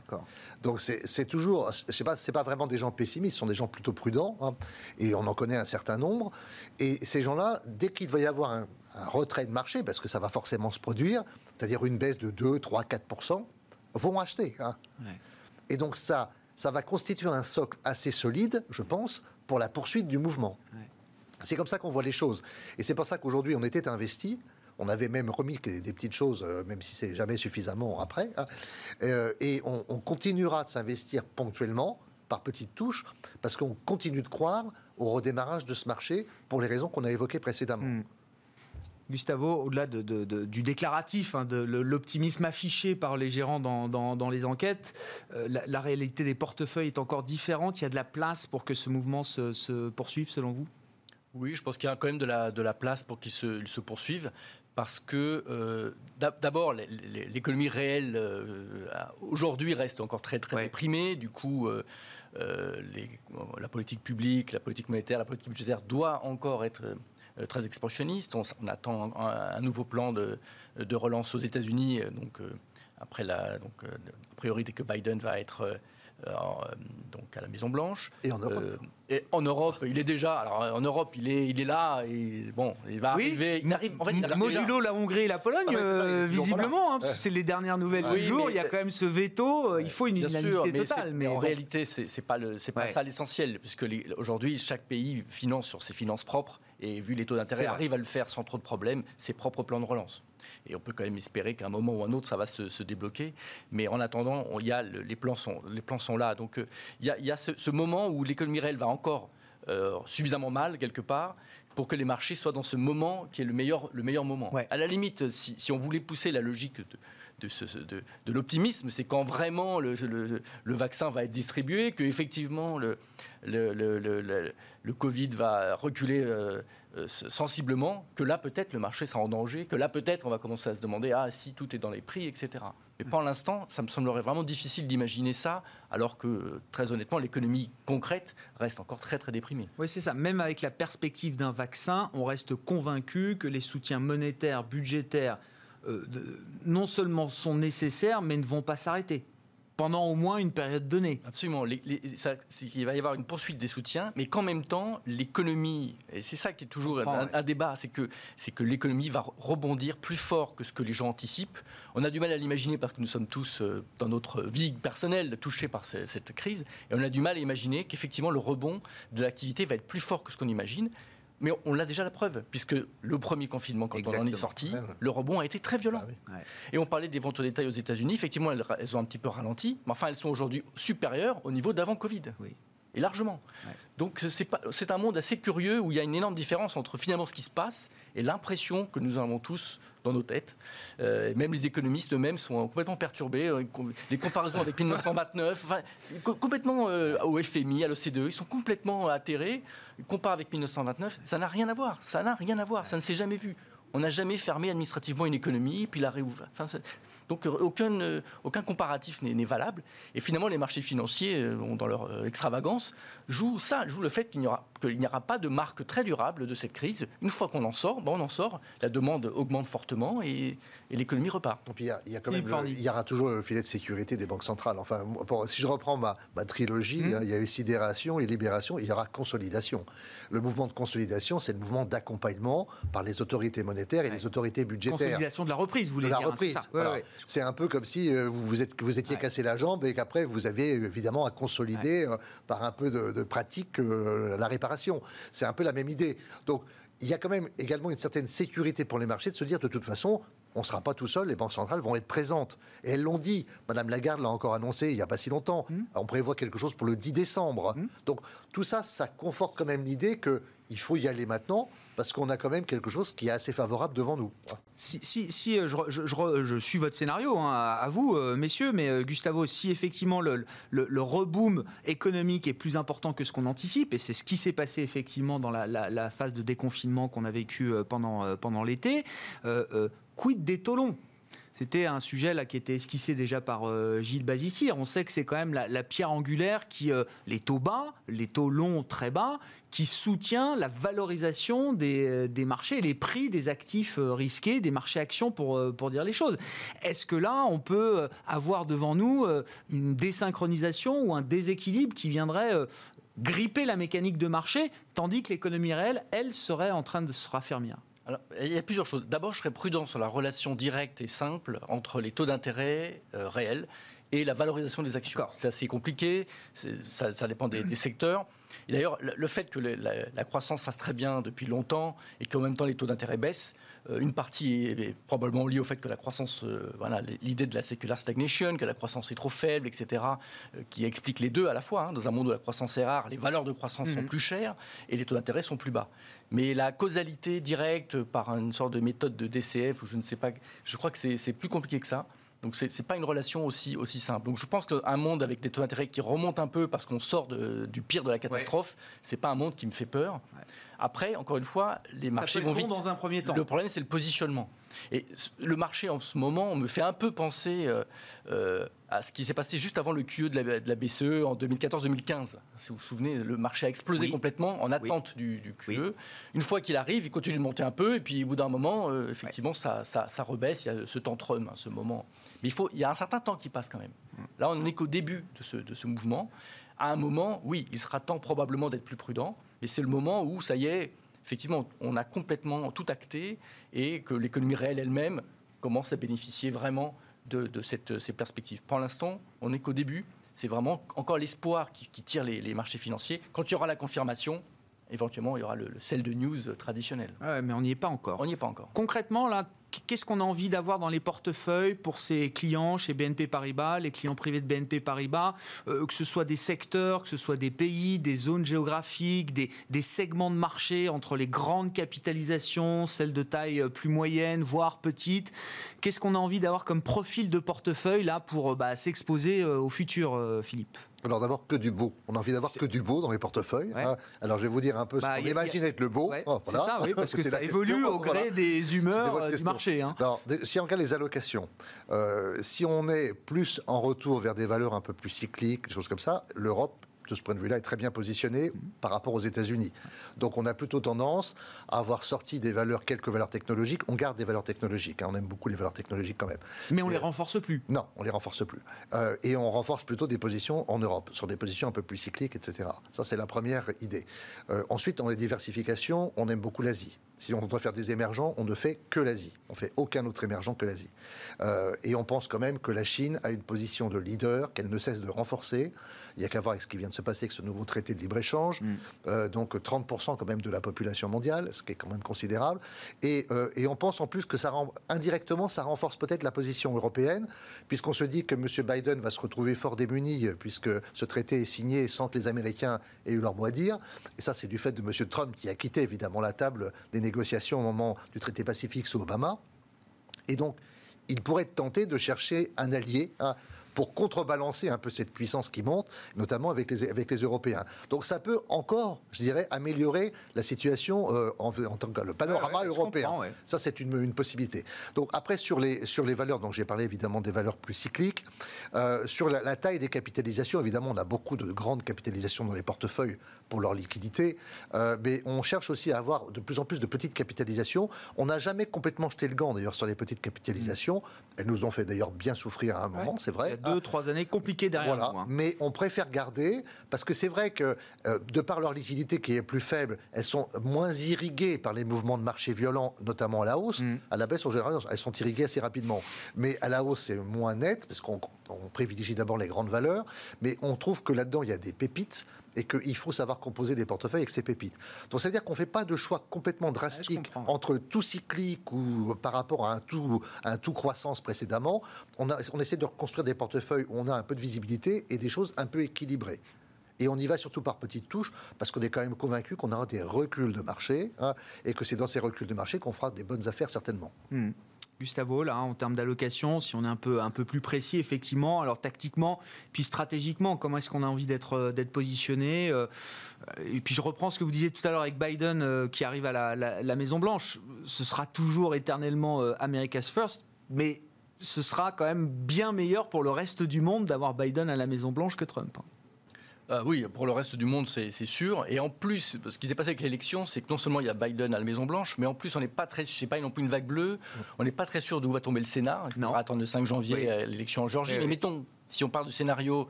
Donc c'est toujours, je sais pas, c'est pas vraiment des gens pessimistes, ce sont des gens plutôt prudents, hein. et on en connaît un certain nombre. Et ces gens-là, dès qu'il va y avoir un, retrait de marché, parce que ça va forcément se produire, c'est-à-dire une baisse de 2, 3, 4 vont acheter. Hein. Et donc ça, ça va constituer un socle assez solide, je pense, pour la poursuite du mouvement. C'est comme ça qu'on voit les choses. Et c'est pour ça qu'aujourd'hui, on était investi on avait même remis des petites choses, euh, même si c'est jamais suffisamment après. Hein. Euh, et on, continuera de s'investir ponctuellement, par petites touches, parce qu'on continue de croire au redémarrage de ce marché pour les raisons qu'on a évoquées précédemment. Hmm. Gustavo, au-delà du déclaratif, hein, de l'optimisme affiché par les gérants dans, les enquêtes, euh, la, réalité des portefeuilles est encore différente. Il y a de la place pour que ce mouvement se, poursuive, selon vous? Oui, je pense qu'il y a quand même de la, de la place pour qu'il se, se poursuive parce que euh, d'abord l'économie réelle euh, aujourd'hui reste encore très très déprimée. Du coup, euh, la politique publique, la politique monétaire, la politique budgétaire doit encore être très expansionniste. On, attend un, nouveau plan de, de relance aux États-Unis. Donc après la donc a priori dès que Biden va être donc à la Maison Blanche. Et en Europe. et en Europe, il est déjà. Alors en Europe, il est, il est là. Et bon, il va arriver. Il arrive. En fait, Modulo la Hongrie et la Pologne, ah visiblement, hein, parce que c'est les dernières nouvelles du jour. il y a quand même ce veto. il faut une unanimité totale. Mais, en réalité, c'est pas le, c'est pas ça l'essentiel, puisque aujourd'hui, chaque pays finance sur ses finances propres. Et vu les taux d'intérêt, arrive à le faire sans trop de problèmes, ses propres plans de relance. Et on peut quand même espérer qu'à un moment ou un autre, ça va se, débloquer. Mais en attendant, il y a les, plans sont, les plans sont là. Donc euh, il y a, ce, moment où l'économie réelle va encore euh, suffisamment mal, quelque part, pour que les marchés soient dans ce moment qui est le meilleur, le meilleur moment. À la limite, si, on voulait pousser la logique de, de, de, l'optimisme, c'est quand vraiment le, le, vaccin va être distribué, que effectivement le, le, Covid va reculer euh, euh, sensiblement, que là peut-être le marché sera en danger, que là peut-être on va commencer à se demander ah si tout est dans les prix, etc. Mais pour l'instant, ça me semblerait vraiment difficile d'imaginer ça, alors que très honnêtement, l'économie concrète reste encore très très déprimée. Oui, c'est ça. Même avec la perspective d'un vaccin, on reste convaincu que les soutiens monétaires, budgétaires, euh, non seulement sont nécessaires, mais ne vont pas s'arrêter pendant au moins une période donnée. Absolument. il va y avoir une poursuite des soutiens, mais qu'en même temps, l'économie, et c'est ça qui est toujours un, débat, c'est que, c'est que l'économie va rebondir plus fort que ce que les gens anticipent. On a du mal à l'imaginer parce que nous sommes tous, euh, dans notre vie personnelle, touchés par cette crise, et on a du mal à imaginer qu'effectivement le rebond de l'activité va être plus fort que ce qu'on imagine. Mais on l'a déjà la preuve, puisque le premier confinement, quand on en est sorti, le rebond a été très violent. Ah et on parlait des ventes au détail aux États-Unis. Effectivement, elles, ont un petit peu ralenti, mais enfin, elles sont aujourd'hui supérieures au niveau d'avant Covid. Oui. Et largement. Donc c'est un monde assez curieux où il y a une énorme différence entre finalement ce qui se passe et l'impression que nous avons tous dans nos têtes. Euh, même les économistes eux-mêmes sont complètement perturbés. Euh, les comparaisons avec 1929, complètement euh, au FMI, à l'OCDE, ils sont complètement atterrés. Ils comparent avec 1929, ça n'a rien à voir. Ça n'a rien à voir. Ça ne s'est jamais vu. On n'a jamais fermé administrativement une économie, puis la réouvert. Enfin, donc euh, aucun, euh, aucun comparatif n'est valable. Et finalement, les marchés financiers, euh, dans leur extravagance, jouent ça, jouent le fait qu'il n'y aura, pas de marque très durable de cette crise. Une fois qu'on en sort, bon, on en sort, la demande augmente fortement et, l'économie repart. Donc il y, a, il y a quand même il y aura toujours le filet de sécurité des banques centrales. Enfin, si je reprends ma, ma trilogie, mmh. hein, il y a eu sidération et libération, il y aura consolidation. Le mouvement de consolidation, c'est le mouvement d'accompagnement par les autorités monétaires et les autorités budgétaires. Consolidation de la reprise, vous voulez dire. La hein, reprise. C'est un peu comme si euh, vous, vous, êtes, vous étiez cassé la jambe et qu'après vous avez évidemment à consolider euh, par un peu de, pratique euh, la réparation. C'est un peu la même idée. Donc il y a quand même également une certaine sécurité pour les marchés de se dire de toute façon, on ne sera pas tout seul, les banques centrales vont être présentes. Et elles l'ont dit, Madame Lagarde l'a encore annoncé il n'y a pas si longtemps. Mmh. On prévoit quelque chose pour le 10 décembre. Mmh. Donc tout ça, ça conforte quand même l'idée qu'il faut y aller maintenant parce qu'on a quand même quelque chose qui est assez favorable devant nous. Si, si, euh, je, suis votre scénario, hein, à, vous, euh, messieurs, mais euh, Gustavo, si effectivement le, le, reboom économique est plus important que ce qu'on anticipe, et c'est ce qui s'est passé effectivement dans la, phase de déconfinement qu'on a vécu pendant, pendant l'été, quid des taux longs c'était un sujet là qui était esquissé déjà par euh, Gilles Bazissir. On sait que c'est quand même la, pierre angulaire qui, euh, les taux bas, les taux longs très bas, qui soutient la valorisation des, euh, marchés, les prix des actifs risqués, des marchés actions pour, pour dire les choses. Est-ce que là, on peut avoir devant nous une désynchronisation ou un déséquilibre qui viendrait gripper la mécanique de marché, tandis que l'économie réelle, elle, serait en train de se raffermir? Il y a plusieurs choses. D'abord, je serais prudent sur la relation directe et simple entre les taux d'intérêt euh, réels et la valorisation des actions. C'est assez compliqué, ça, dépend des, secteurs. Et d'ailleurs, le, fait que la, croissance fasse très bien depuis longtemps et qu'en même temps les taux d'intérêt baissent, euh, une partie est, probablement liée au fait que la croissance, euh, voilà, l'idée de la secular stagnation, que la croissance est trop faible, etc., euh, qui explique les deux à la fois. Hein. Dans un monde où la croissance est rare, les valeurs de croissance sont mhm. plus chères et les taux d'intérêt sont plus bas. Mais la causalité directe par une sorte de méthode de DCF, ou je ne sais pas, je crois que c'est plus compliqué que ça. Donc ce n'est pas une relation aussi, aussi simple. Donc je pense qu'un monde avec des taux d'intérêt qui remontent un peu parce qu'on sort du pire de la catastrophe, ce c'est pas un monde qui me fait peur. Après, encore une fois, les marchés vont vite. dans un premier temps. Le problème, c'est le positionnement. Et le marché en ce moment me fait un peu penser à ce qui s'est passé juste avant le QE de la, BCE en 2014-2015. Si vous vous souvenez, le marché a explosé complètement en attente du, QE. Une fois qu'il arrive, il continue de monter un peu, et puis au bout d'un moment, effectivement, ça, ça, ça, rebaisse. Il y a ce tantrum, hein, ce moment. Mais il, faut, il y a un certain temps qui passe quand même. Là, on n'est qu'au début de ce, de ce mouvement. À un moment, oui, il sera temps probablement d'être plus prudent, mais c'est le moment où, ça y est, effectivement, on a complètement tout acté et que l'économie réelle elle-même commence à bénéficier vraiment de, de cette, ces perspectives. Pour l'instant, on n'est qu'au début. C'est vraiment encore l'espoir qui, tire les, les marchés financiers. Quand il y aura la confirmation, éventuellement, il y aura le, le sell de news traditionnel. mais on n'y est pas encore. On n'y est pas encore. Concrètement, là, qu'est-ce qu'on a envie d'avoir dans les portefeuilles pour ces clients chez BNP Paribas, les clients privés de BNP Paribas, euh, que ce soit des secteurs, que ce soit des pays, des zones géographiques, des, segments de marché entre les grandes capitalisations, celles de taille euh, plus moyenne, voire petite. Qu'est-ce qu'on a envie d'avoir comme profil de portefeuille là pour euh, bah, s'exposer au futur, Philippe? Alors d'abord que du beau. On a envie d'avoir que du beau dans les portefeuilles. Hein. Alors je vais vous dire un peu ce bah, qu'on imagine être le beau. Oh, c'est ça, oui, parce que ça évolue au gré des humeurs du marché. Hein. Alors, si on regarde les allocations, euh, si on est plus en retour vers des valeurs un peu plus cycliques, des choses comme ça, l'Europe de ce point de vue-là, est très bien positionné par rapport aux États-Unis. Donc on a plutôt tendance à avoir sorti des valeurs, quelques valeurs technologiques. On garde des valeurs technologiques, hein. on aime beaucoup les valeurs technologiques quand même. Mais on ne les renforce plus Non, on les renforce plus. Euh, et on renforce plutôt des positions en Europe, sur des positions un peu plus cycliques, etc. Ça, c'est la première idée. Euh, ensuite, dans les diversifications, on aime beaucoup l'Asie. Si on doit faire des émergents, on ne fait que l'Asie. On fait aucun autre émergent que l'Asie. Euh, et on pense quand même que la Chine a une position de leader qu'elle ne cesse de renforcer. Il n'y a qu'à voir avec ce qui vient de se passer avec ce nouveau traité de libre-échange. Mm. Euh, donc 30% quand même de la population mondiale, ce qui est quand même considérable. Et, euh, et on pense en plus que ça rend, indirectement, ça renforce peut-être la position européenne, puisqu'on se dit que M. Biden va se retrouver fort démuni, puisque ce traité est signé sans que les Américains aient eu leur mot à dire. Et ça, c'est du fait de M. Trump qui a quitté évidemment la table des négociations au moment du traité pacifique sous Obama. Et donc, il pourrait être tenté de chercher un allié. Pour contrebalancer un peu cette puissance qui monte, notamment avec les, avec les Européens. Donc ça peut encore, je dirais, améliorer la situation euh, en, tant que le panorama européen. Ça, c'est une, une, possibilité. Donc après, sur les, sur les valeurs, donc j'ai parlé évidemment des valeurs plus cycliques. Euh, sur la, taille des capitalisations, évidemment, on a beaucoup de grandes capitalisations dans les portefeuilles pour leur liquidité, euh, mais on cherche aussi à avoir de plus en plus de petites capitalisations. On n'a jamais complètement jeté le gant, d'ailleurs, sur les petites capitalisations. Elles nous ont fait d'ailleurs bien souffrir à un moment, c'est vrai deux, trois années compliquées derrière voilà. Hein. Mais on préfère garder parce que c'est vrai que euh, de par leur liquidité qui est plus faible, elles sont moins irriguées par les mouvements de marché violents, notamment à la hausse. Mm. À la baisse, en général, elles sont irriguées assez rapidement. Mais à la hausse, c'est moins net parce qu'on privilégie d'abord les grandes valeurs. Mais on trouve que là-dedans, il y a des pépites et qu'il faut savoir composer des portefeuilles avec ces pépites. Donc ça veut dire qu'on ne fait pas de choix complètement drastique entre tout cyclique ou par rapport à un tout, un tout croissance précédemment. On, a, on essaie de reconstruire des portefeuilles où on a un peu de visibilité et des choses un peu équilibrées. Et on y va surtout par petites touches, parce qu'on est quand même convaincu qu'on aura des reculs de marché, hein, et que c'est dans ces reculs de marché qu'on fera des bonnes affaires certainement. Hmm. Gustavo, là, en termes d'allocation, si on est un peu, un peu plus précis, effectivement, alors tactiquement, puis stratégiquement, comment est-ce qu'on a envie d'être, euh, positionné euh, Et puis je reprends ce que vous disiez tout à l'heure avec Biden euh, qui arrive à la, Maison-Blanche. Ce sera toujours éternellement America's First, mais ce sera quand même bien meilleur pour le reste du monde d'avoir Biden à la Maison-Blanche que Trump. Hein. Euh, oui, pour le reste du monde, c'est sûr. Et en plus, ce qui s'est passé avec l'élection, c'est que non seulement il y a Biden à la Maison Blanche, mais en plus, on n'est pas très, c'est pas non plus une vague bleue. On n'est pas très sûr d'où va tomber le Sénat. Il faudra attendre le 5 janvier euh, l'élection en Géorgie. mais mettons, si on parle du scénario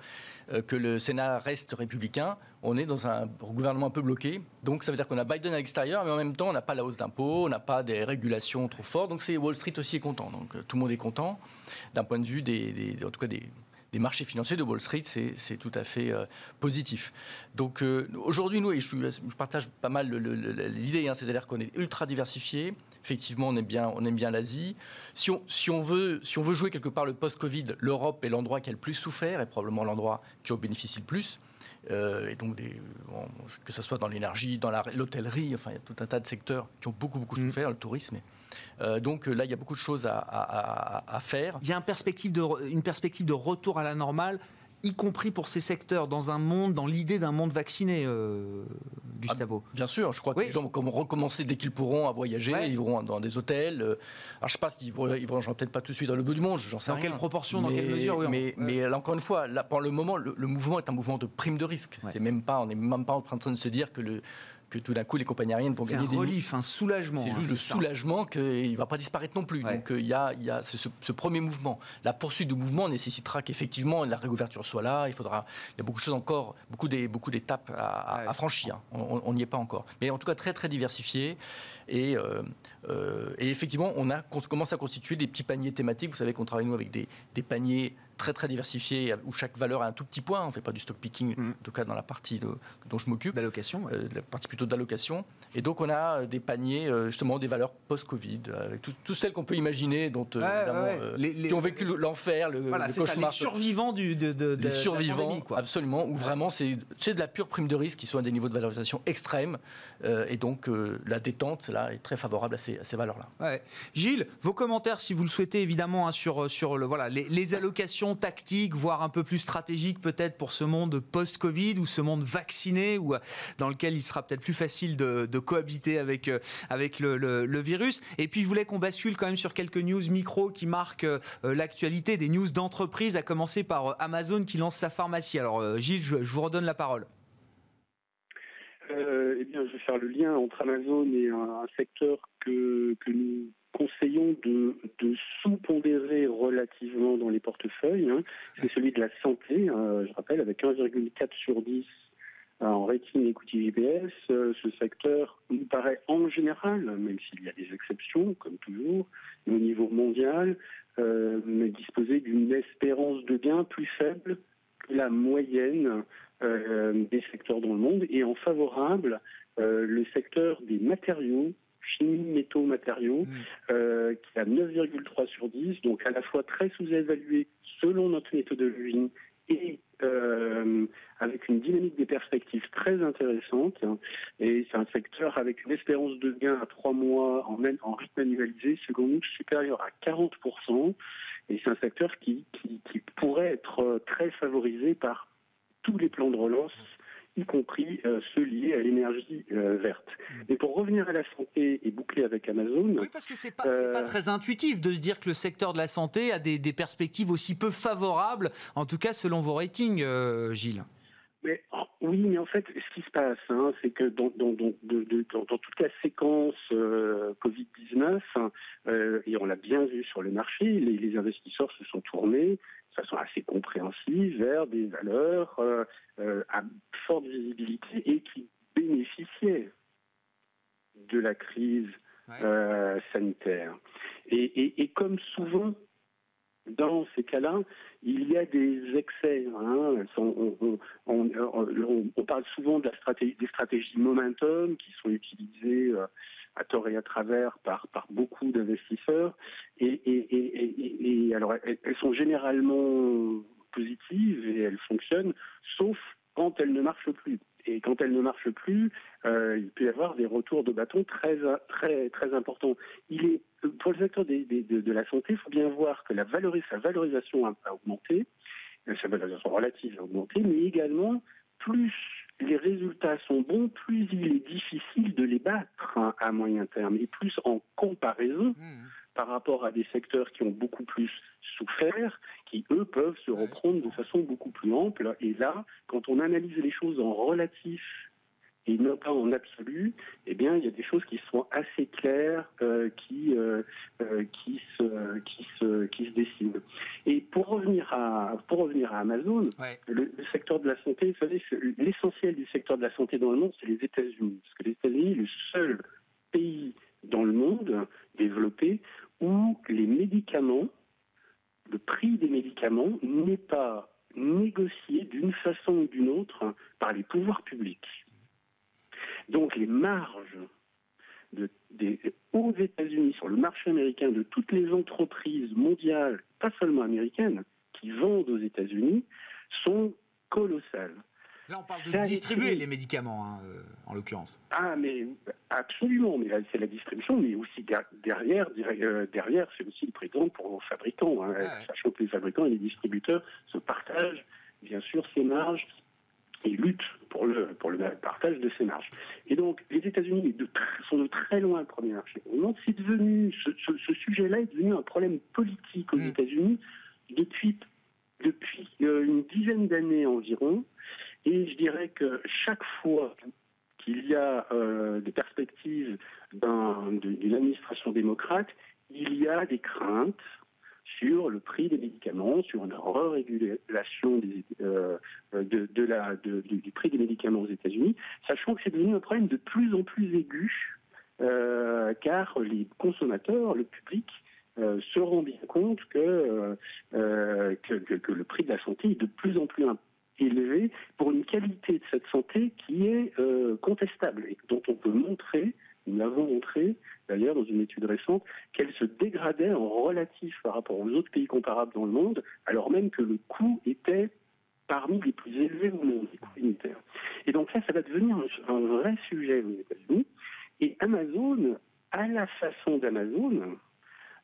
euh, que le Sénat reste républicain, on est dans un gouvernement un peu bloqué. Donc ça veut dire qu'on a Biden à l'extérieur, mais en même temps, on n'a pas la hausse d'impôts, on n'a pas des régulations trop fortes. Donc c'est Wall Street aussi est content. Donc tout le monde est content d'un point de vue des, en tout cas des les marchés financiers de Wall Street, c'est tout à fait euh, positif. Donc euh, aujourd'hui, nous, et je, je, partage pas mal l'idée, hein, c'est-à-dire qu'on est ultra diversifié. Effectivement, on aime bien, on aime bien l'Asie. Si on, si, on veut, si on veut jouer quelque part le post-Covid, l'Europe est l'endroit qui a le plus souffert et probablement l'endroit qui en bénéficie le plus. Euh, et donc des, que ce soit dans l'énergie, dans l'hôtellerie, enfin il y a tout un tas de secteurs qui ont beaucoup beaucoup mmh. souffert, le tourisme. Euh, donc là, il y a beaucoup de choses à, faire. Il y a une perspective, de, une perspective de retour à la normale y compris pour ces secteurs, dans un monde, dans l'idée d'un monde vacciné, euh, Gustavo. Ah, bien sûr, je crois que les gens vont recommencer dès qu'ils pourront à voyager, ils vont dans des hôtels. Alors je sais pas s'ils vont, ils vont peut-être pas tout de suite dans le bout du monde, j'en sais dans rien. Dans quelle proportion, dans quelle mesure Mais, mais là, encore une fois, là, pour le moment, le, mouvement est un mouvement de prime de risque. C'est même pas, on n'est même pas en train de se dire que le que tout d'un coup les compagnies aériennes vont gagner un relief, un soulagement. C'est juste hein, le soulagement qu'il ne va pas disparaître non plus. Donc euh, il y a, y a ce, premier mouvement. La poursuite du mouvement nécessitera qu'effectivement la réouverture soit là. Il faudra, il y a beaucoup de choses encore, beaucoup des, beaucoup d'étapes à, franchir. On n'y est pas encore. Mais en tout cas très très diversifié. Et, euh, euh, et effectivement, on, a, on commence à constituer des petits paniers thématiques. Vous savez qu'on travaille nous avec des, des paniers très très diversifié où chaque valeur a un tout petit point. On ne fait pas du stock picking, mm. en tout cas dans la partie dont je m'occupe. D'allocation euh, La partie plutôt d'allocation. Et donc on a euh, des paniers, euh, justement, des valeurs post-Covid, avec toutes celles qu'on peut imaginer, dont, qui ont vécu l'enfer, le, voilà, le cauchemar. Ça, les survivants du, de, de, les survivants, quoi. absolument, où vraiment c'est de la pure prime de risque qui sont à des niveaux de valorisation extrêmes. et donc la détente, là, est très favorable à ces, ces valeurs-là. Gilles, vos commentaires, si vous le souhaitez, évidemment, hein, sur, sur le, voilà, les, les tactique, voire un peu plus stratégique peut-être pour ce monde post-Covid ou ce monde vacciné ou euh, dans lequel il sera peut-être plus facile de, cohabiter avec, euh, avec le, virus. Et puis je voulais qu'on bascule quand même sur quelques news micro qui marquent euh, l'actualité, des news d'entreprise, à commencer par Amazon qui lance sa pharmacie. Alors Gilles, je, vous redonne la parole. eh bien, je vais faire le lien entre Amazon et un, secteur que, que nous conseillons de, sous-pondérer relativement dans les portefeuilles, hein. c'est celui de la santé, hein, je rappelle, avec 1,4 sur 10 euh, en rating equity VBS. Euh, ce secteur nous paraît en général, même s'il y a des exceptions, comme toujours, au niveau mondial, euh, disposer d'une espérance de gain plus faible que la moyenne des secteurs dans le monde et en favorable le secteur des matériaux chimie, métaux, matériaux, mm. euh, qui a 9,3 sur 10, donc à la fois très sous-évalué selon notre méthodologie et euh, avec une dynamique des perspectives très intéressante. Et c'est un secteur avec une espérance de gain à trois mois en, en rythme annualisé, selon nous, supérieur à 40%. Et c'est un secteur qui, qui, qui pourrait être très favorisé par tous les plans de relance y compris euh, ceux liés à l'énergie euh, verte. Mm. Et pour revenir à la santé et boucler avec Amazon. Oui, parce que c'est pas, pas euh, très intuitif de se dire que le secteur de la santé a des, perspectives aussi peu favorables, en tout cas selon vos ratings, Gilles. Mais, oh, oui, mais en fait, ce qui se passe, hein, c'est que dans, dans, toute la séquence Covid-19, et on l'a bien vu sur le marché, les investisseurs se sont tournés de façon assez compréhensive vers des valeurs euh, euh, à forte visibilité et qui bénéficiaient de la crise euh, sanitaire. Et, comme souvent dans ces cas-là, il y a des excès. Hein. On, parle souvent de la stratégie, des stratégies momentum qui sont utilisées à tort et à travers par, beaucoup d'investisseurs. Et, et, alors, elles, sont généralement positives et elles fonctionnent, sauf quand elles ne marchent plus. Et quand elles ne marchent plus, euh, il peut y avoir des retours de bâton très très très importants. Il est pour le secteur de, la santé, il faut bien voir que la sa valorisation a, a augmenté, euh, sa valorisation relative a augmenté, mais également plus les résultats sont bons, plus il est difficile de les battre hein, à moyen terme, et plus en comparaison mmh. Par rapport à des secteurs qui ont beaucoup plus souffert, qui eux peuvent se reprendre de façon beaucoup plus ample. Et là, quand on analyse les choses en relatif et non pas en absolu, eh bien, il y a des choses qui sont assez claires, euh, qui, euh, euh, qui, se, qui, se, qui se dessinent. Et pour revenir à, pour revenir à Amazon, le, secteur de la santé, vous savez, l'essentiel du secteur de la santé dans le monde, c'est les États-Unis. Parce que les États-Unis le seul pays dans le monde développé où les médicaments, le prix des médicaments n'est pas négocié d'une façon ou d'une autre par les pouvoirs publics. Donc les marges aux États-Unis, sur le marché américain, de toutes les entreprises mondiales, pas seulement américaines, qui vendent aux États-Unis, sont colossales. Là, on parle de distribuer les médicaments, hein, euh, en l'occurrence. Ah, mais absolument. Mais c'est la distribution, mais aussi derrière, euh, derrière, c'est aussi le prétend pour les fabricants. Hein, Sachant que les fabricants et les distributeurs se partagent, bien sûr, ces marges et lutte pour le, pour le partage de ces marges. Et donc, les États-Unis sont de très loin le premier marché. C'est devenu, ce, ce, sujet-là est devenu un problème politique aux mm. États-Unis depuis, depuis euh, une dizaine d'années environ. Et je dirais que chaque fois qu'il y a euh, des perspectives d'une administration démocrate, il y a des craintes sur le prix des médicaments, sur une re-régulation euh, la, du prix des médicaments aux États-Unis, sachant que c'est devenu un problème de plus en plus aigu, euh, car les consommateurs, le public, euh, se rendent bien compte que, le prix de la santé est de plus en plus élevé pour une qualité de cette santé qui est contestable et dont on peut montrer nous l'avons montré, d'ailleurs, dans une étude récente, qu'elle se dégradait en relatif par rapport aux autres pays comparables dans le monde, alors même que le coût était parmi les plus élevés au monde, les coûts unitaires. Et donc là, ça va devenir un, vrai sujet aux États-Unis. Et Amazon, à la façon d'Amazon,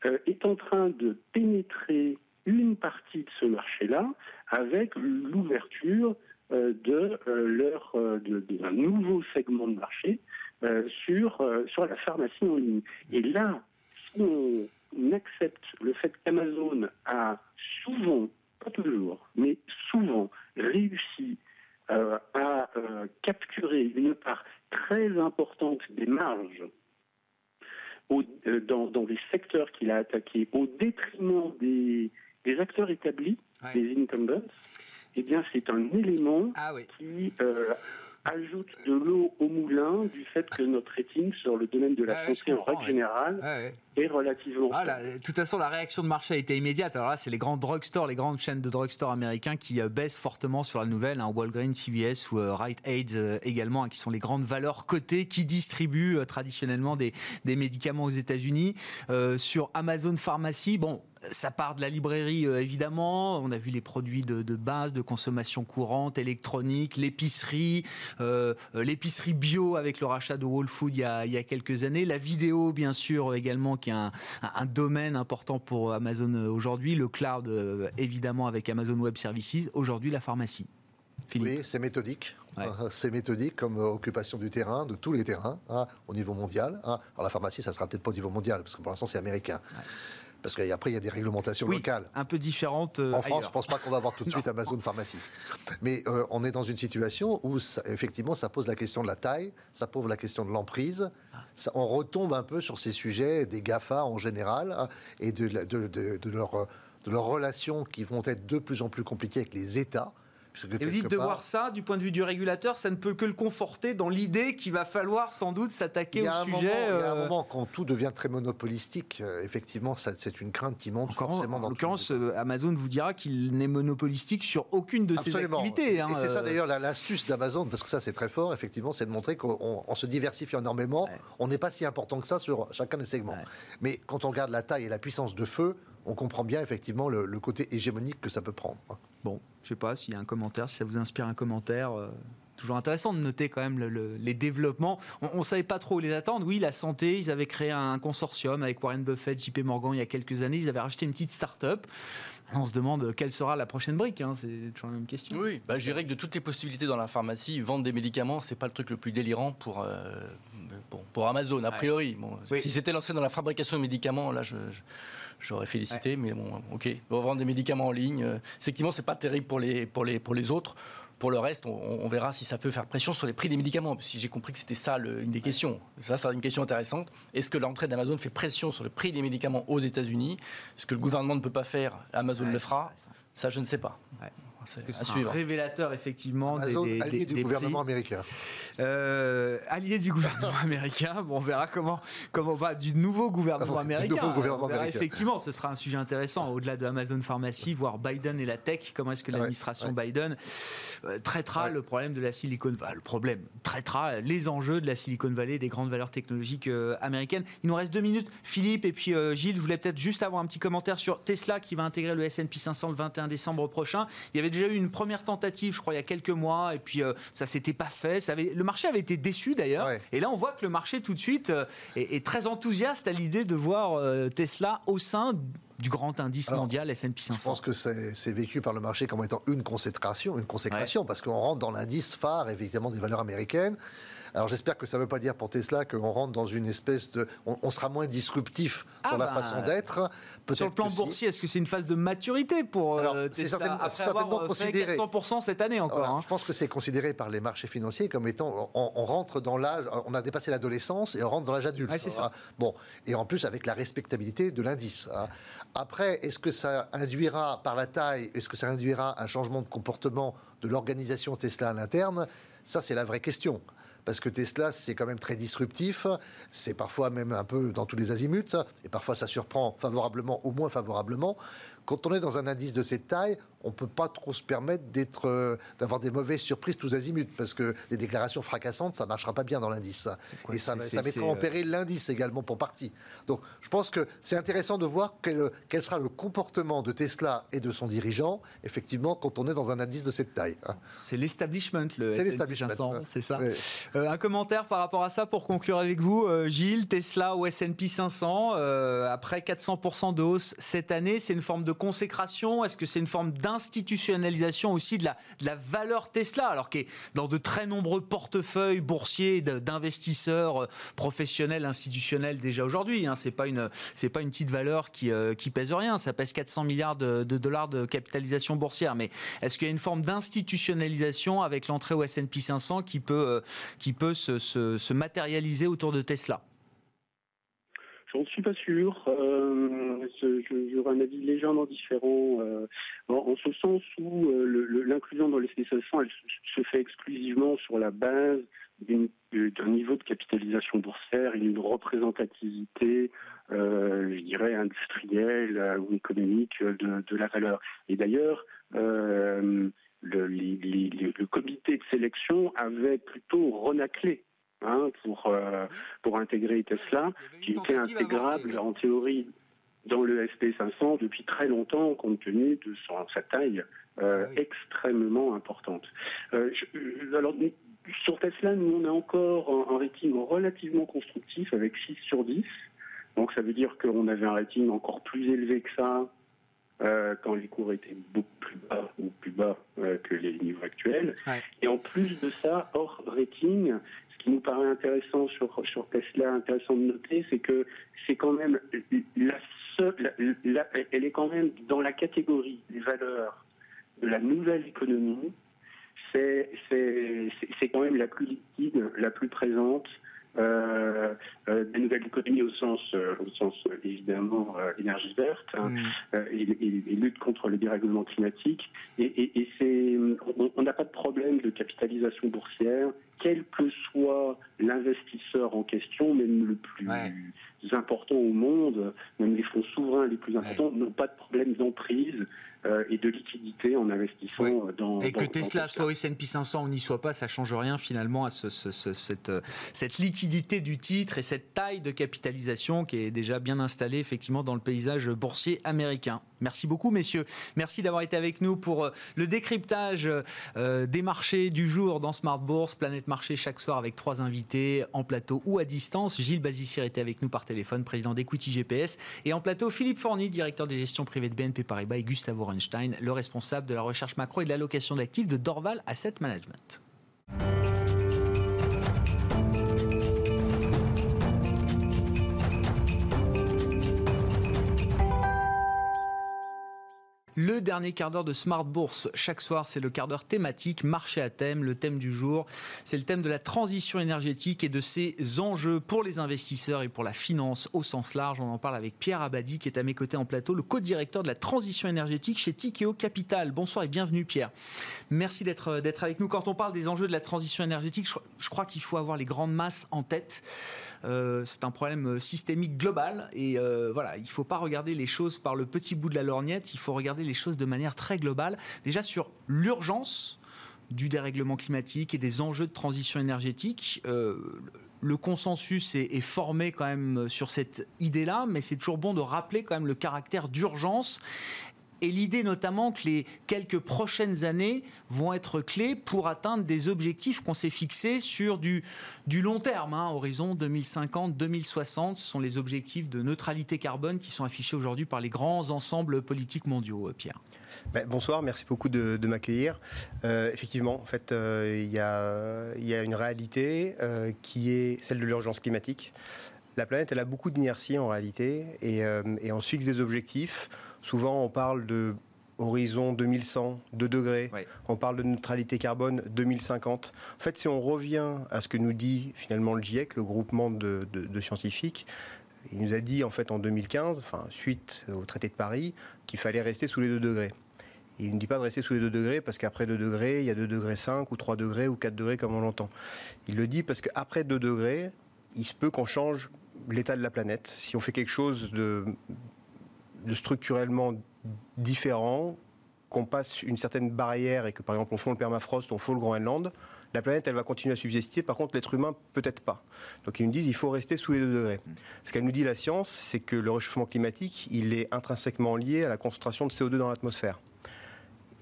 euh, est en train de pénétrer une partie de ce marché-là avec l'ouverture euh, de euh, leur d'un nouveau segment de marché euh, sur, euh, sur la pharmacie en ligne. Et là, si on, accepte le fait qu'Amazon a souvent, pas toujours, mais souvent réussi euh, à capturer une part très importante des marges dans, dans, des secteurs qu'il a attaqués au détriment des, des acteurs établis, des incumbents, eh bien c'est un élément ah qui ajoute de l'eau au moulin du fait que notre rating sur le domaine de la santé en règle générale est relativement. Ah, de toute façon, la réaction de marché a été immédiate. Alors là, c'est les grands drugstores, les grandes chaînes de drugstores américains qui euh, baissent fortement sur la nouvelle. Hein, Walgreens, CVS ou euh, Rite Aid euh, également, hein, qui sont les grandes valeurs cotées qui distribuent traditionnellement des, des, médicaments aux États-Unis. sur Amazon Pharmacy, bon, ça part de la librairie, euh, évidemment. On a vu les produits de, base, de consommation courante, électronique, l'épicerie, euh, euh, l'épicerie bio avec le rachat de Whole Food il y, a, quelques années. La vidéo, bien sûr, également, qui est un, domaine important pour Amazon aujourd'hui. Le cloud, évidemment, avec Amazon Web Services. Aujourd'hui, la pharmacie. Oui, c'est méthodique. C'est méthodique comme occupation du terrain, de tous les terrains, hein, au niveau mondial. Hein. Alors la pharmacie, ça sera peut-être pas au niveau mondial, parce que pour l'instant c'est américain. Parce qu'après, il y a des réglementations locales. Un peu différentes. Euh, en France, je ne pense pas qu'on va avoir tout de suite Amazon Pharmacie. Mais euh, on est dans une situation où, effectivement, ça pose la question de la taille, ça pose la question de l'emprise. on retombe un peu sur ces sujets des GAFA en général hein, et de, de, de, leur, de leurs relations qui vont être de plus en plus compliquées avec les États. Et vous dites de voir ça, du point de vue du régulateur, ça ne peut que le conforter dans l'idée qu'il va falloir sans doute s'attaquer au sujet. il y a un euh, moment quand tout devient très monopolistique, euh, effectivement, c'est une crainte qui monte forcément. En, l'occurrence, euh, Amazon vous dira qu'il n'est monopolistique sur aucune de ses activités. Hein, et c'est ça d'ailleurs l'astuce d'Amazon, parce que ça c'est très fort, effectivement, c'est de montrer qu'en se diversifiant énormément, on n'est pas si important que ça sur chacun des segments. Mais quand on regarde la taille et la puissance de feu, on comprend bien effectivement le, le côté hégémonique que ça peut prendre. Bon, je sais pas s'il y a un commentaire, si ça vous inspire un commentaire. Euh, toujours intéressant de noter quand même les développements. On ne savait pas trop où les attendre. Oui, la santé, ils avaient créé un consortium avec Warren Buffett, JP Morgan il y a quelques années. Ils avaient racheté une petite start-up. On se demande quelle sera la prochaine brique. Hein. C'est toujours la même question. Oui, bah, je dirais que de toutes les possibilités dans la pharmacie, vendre des médicaments, c'est pas le truc le plus délirant pour, euh, pour, Amazon, a priori. Si c'était lancé dans la fabrication de médicaments, là, je j'aurais félicité, mais bon, ok. On va vendre des médicaments en ligne. Euh, effectivement, c'est pas terrible pour les, pour les, pour les autres. Pour le reste, on, verra si ça peut faire pression sur les prix des médicaments. Si j'ai compris que c'était ça une des questions. Ça, c'est une question intéressante. Est-ce que l'entrée d'Amazon fait pression sur le prix des médicaments aux États-Unis? Ce que le gouvernement ne peut pas faire, Amazon le fera. Ça, je ne sais pas. C'est un révélateur effectivement des, du gouvernement américain. Euh, allié du gouvernement américain. Bon, on verra comment comment va du nouveau gouvernement ah américain. nouveau gouvernement américain. Effectivement, ce sera un sujet intéressant au-delà de Amazon Pharmacy, voir Biden et la tech. Comment est-ce que l'administration Biden euh, traitera le problème de la Silicon Valley, le problème traitera les enjeux de la Silicon Valley, des grandes valeurs technologiques euh, américaines. Il nous reste deux minutes. Philippe et puis Gilles, je voulais peut-être juste avoir un petit commentaire sur Tesla qui va intégrer le S&P 500 le 21 décembre prochain. Il y avait déjà eu une première tentative, je crois, il y a quelques mois, et puis ça s'était pas fait. Ça avait, le marché avait été déçu d'ailleurs. Et là, on voit que le marché tout de suite est, est très enthousiaste à l'idée de voir Tesla au sein du grand indice mondial S&P 500 Je pense que c'est vécu par le marché comme étant une consécration, une consécration, parce qu'on rentre dans l'indice phare, évidemment, des valeurs américaines. Alors j'espère que ça ne veut pas dire pour Tesla qu'on rentre dans une espèce de... On, sera moins disruptif dans ah la bah, façon d'être. Sur le plan boursier, est-ce que c'est une phase de maturité pour euh, Tesla certainement, après certainement avoir considéré. 400% cette année encore hein. Je pense que c'est considéré par les marchés financiers comme étant... On, rentre dans l'âge... On a dépassé l'adolescence et on rentre dans l'âge adulte. c'est ça. Bon, et en plus avec la respectabilité de l'indice. Hein. Après, est-ce que ça induira par la taille, est-ce que ça induira un changement de comportement de l'organisation Tesla à l'interne? Ça, c'est la vraie question parce que Tesla, c'est quand même très disruptif, c'est parfois même un peu dans tous les azimuts, et parfois ça surprend favorablement ou moins favorablement. Quand on est dans un indice de cette taille, on ne peut pas trop se permettre d'être, euh, d'avoir des mauvaises surprises tous azimuts, parce que les déclarations fracassantes, ça ne marchera pas bien dans l'indice. Et ça, ça mettra en euh, péril l'indice également pour partie. Donc je pense que c'est intéressant de voir quel, quel, sera le comportement de Tesla et de son dirigeant, effectivement, quand on est dans un indice de cette taille. Hein. C'est l'establishment, le C'est l'establishment. C'est ça. Euh, un commentaire par rapport à ça pour conclure avec vous, Gilles, Tesla ou S&P 500, après 400% de hausse cette année, c'est une forme de consécration? Est-ce que c'est une forme d'institutionnalisation aussi de la, de valeur Tesla, alors qu'est dans de très nombreux portefeuilles boursiers d'investisseurs euh, professionnels, institutionnels déjà aujourd'hui. Hein? C'est pas une c'est pas une petite valeur qui, euh, pèse rien. Ça pèse 400 milliards de, dollars de capitalisation boursière. Mais est-ce qu'il y a une forme d'institutionnalisation avec l'entrée au S&P 500 qui peut euh, qui peut se matérialiser autour de Tesla? J'en suis pas sûr. Euh, J'aurais un avis légèrement différent, euh, en, ce sens où euh, l'inclusion dans les spécialisations, elle se fait exclusivement sur la base d'un niveau de capitalisation boursière et d'une représentativité, je dirais, industrielle ou économique de, la valeur. Et d'ailleurs, le, le comité de sélection avait plutôt renaclé Hein, pour, euh, pour intégrer Tesla, qui était intégrable en théorie dans le SP500 depuis très longtemps, compte tenu de sa taille euh, ah extrêmement importante. Euh, alors, sur Tesla, nous, on a encore un, rating relativement constructif avec 6 sur 10. Donc, ça veut dire qu'on avait un rating encore plus élevé que ça quand les cours étaient beaucoup plus bas ou plus bas que les niveaux actuels. Et en plus de ça, hors rating, qui nous paraît intéressant sur, sur Tesla, intéressant de noter, c'est que c'est quand même la seule, elle est quand même dans la catégorie des valeurs de la nouvelle économie. C'est quand même la plus liquide, la plus présente, euh, euh, des nouvelles économies au sens, euh, au sens évidemment énergie verte hein, mm. et, lutte contre le dérèglement climatique. Et, et c'est, on n'a pas de problème de capitalisation boursière, quel que soit l'investisseur en question, même le plus important au monde, même les fonds souverains les plus importants, n'ont pas de problème d'emprise euh, et de liquidité en investissant dans. Et que Tesla soit S&P 500 ou n'y soit pas, ça change rien finalement à ce, cette, euh, cette, liquidité du titre et cette taille de capitalisation qui est déjà bien installée effectivement dans le paysage boursier américain. Merci beaucoup messieurs. Merci d'avoir été avec nous pour le décryptage des marchés du jour dans Smart Bourse, Planète Marché chaque soir avec trois invités en plateau ou à distance. Gilles Bazissier était avec nous par téléphone, président d'Equity GPS, et en plateau Philippe Forny, directeur des gestions privées de BNP Paribas, et Gustavo Einstein, le responsable de la recherche macro et de l'allocation d'actifs de Dorval Asset Management. Le dernier quart d'heure de Smart Bourse, chaque soir, c'est le quart d'heure thématique, marché à thème. Le thème du jour, c'est le thème de la transition énergétique et de ses enjeux pour les investisseurs et pour la finance au sens large. On en parle avec Pierre Abadi, qui est à mes côtés en plateau, le co-directeur de la transition énergétique chez Tikeo Capital. Bonsoir et bienvenue, Pierre. Merci d'être avec nous. Quand on parle des enjeux de la transition énergétique, je crois qu'il faut avoir les grandes masses en tête. Euh, c'est un problème euh, systémique global et euh, voilà, il ne faut pas regarder les choses par le petit bout de la lorgnette, il faut regarder les choses de manière très globale. Déjà sur l'urgence du dérèglement climatique et des enjeux de transition énergétique. le consensus est, formé quand même sur cette idée-là, mais c'est toujours bon de rappeler quand même le caractère d'urgence et l'idée notamment que les quelques prochaines années vont être clés pour atteindre des objectifs qu'on s'est fixés sur du, long terme, hein, horizon 2050-2060. Ce sont les objectifs de neutralité carbone qui sont affichés aujourd'hui par les grands ensembles politiques mondiaux, euh, Pierre. Ben, bonsoir, merci beaucoup de, m'accueillir. Euh, effectivement, en fait, euh, il y, a, une réalité qui est celle de l'urgence climatique. La planète, elle a beaucoup d'inertie en réalité, et, on fixe des objectifs Souvent, on parle de horizon 2100, 2 degrés. On parle de neutralité carbone 2050. En fait, si on revient à ce que nous dit finalement le GIEC, le groupement de, scientifiques, il nous a dit en fait en 2015, enfin, suite au traité de Paris, qu'il fallait rester sous les 2 degrés. il ne dit pas de rester sous les 2 degrés parce qu'après 2 degrés, il y a 2 degrés 5 ou 3 degrés ou 4 degrés comme on l'entend. Il le dit parce qu'après 2 degrés, il se peut qu'on change l'état de la planète. Si on fait quelque chose de de structurellement différent, qu'on passe une certaine barrière et que par exemple on fond le permafrost, on fond le Groenland, la planète elle va continuer à subsister, par contre l'être humain peut-être pas. Donc ils nous disent il faut rester sous les 2 degrés. Ce qu'elle nous dit la science, c'est que le réchauffement climatique, il est intrinsèquement lié à la concentration de CO2 dans l'atmosphère.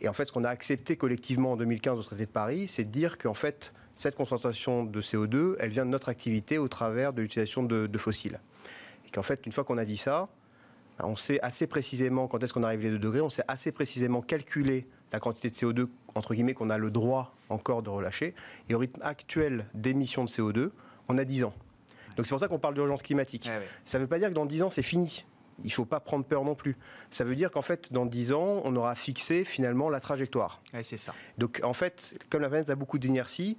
Et en fait, ce qu'on a accepté collectivement en 2015 au traité de Paris, c'est de dire qu'en fait, cette concentration de CO2, elle vient de notre activité au travers de l'utilisation de, de fossiles. Et qu'en fait, une fois qu'on a dit ça, on sait assez précisément quand est-ce qu'on arrive les 2 degrés, on sait assez précisément calculer la quantité de CO2 entre guillemets qu'on a le droit encore de relâcher. Et au rythme actuel d'émission de CO2, on a 10 ans. Donc c'est pour ça qu'on parle d'urgence climatique. Ça ne veut pas dire que dans 10 ans c'est fini. Il ne faut pas prendre peur non plus. Ça veut dire qu'en fait, dans 10 ans, on aura fixé finalement la trajectoire. c'est ça. Donc en fait, comme la planète a beaucoup d'inertie,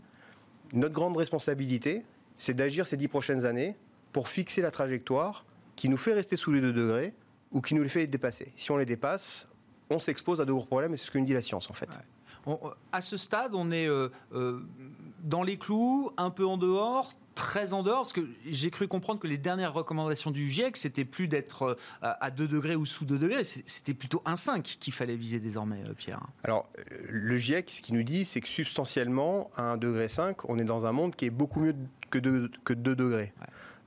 notre grande responsabilité, c'est d'agir ces 10 prochaines années pour fixer la trajectoire qui nous fait rester sous les 2 degrés ou qui nous les fait dépasser. Si on les dépasse, on s'expose à de gros problèmes et c'est ce que nous dit la science en fait. à ce stade, on est euh, euh, dans les clous, un peu en dehors, très en dehors, parce que j'ai cru comprendre que les dernières recommandations du GIEC, c'était plus d'être euh, à 2 degrés ou sous 2 degrés, c'était plutôt 1,5 qu'il fallait viser désormais, Pierre. Alors, le GIEC, ce qu'il nous dit, c'est que substantiellement, à 1,5 degré, on est dans un monde qui est beaucoup mieux que 2, que 2 degrés.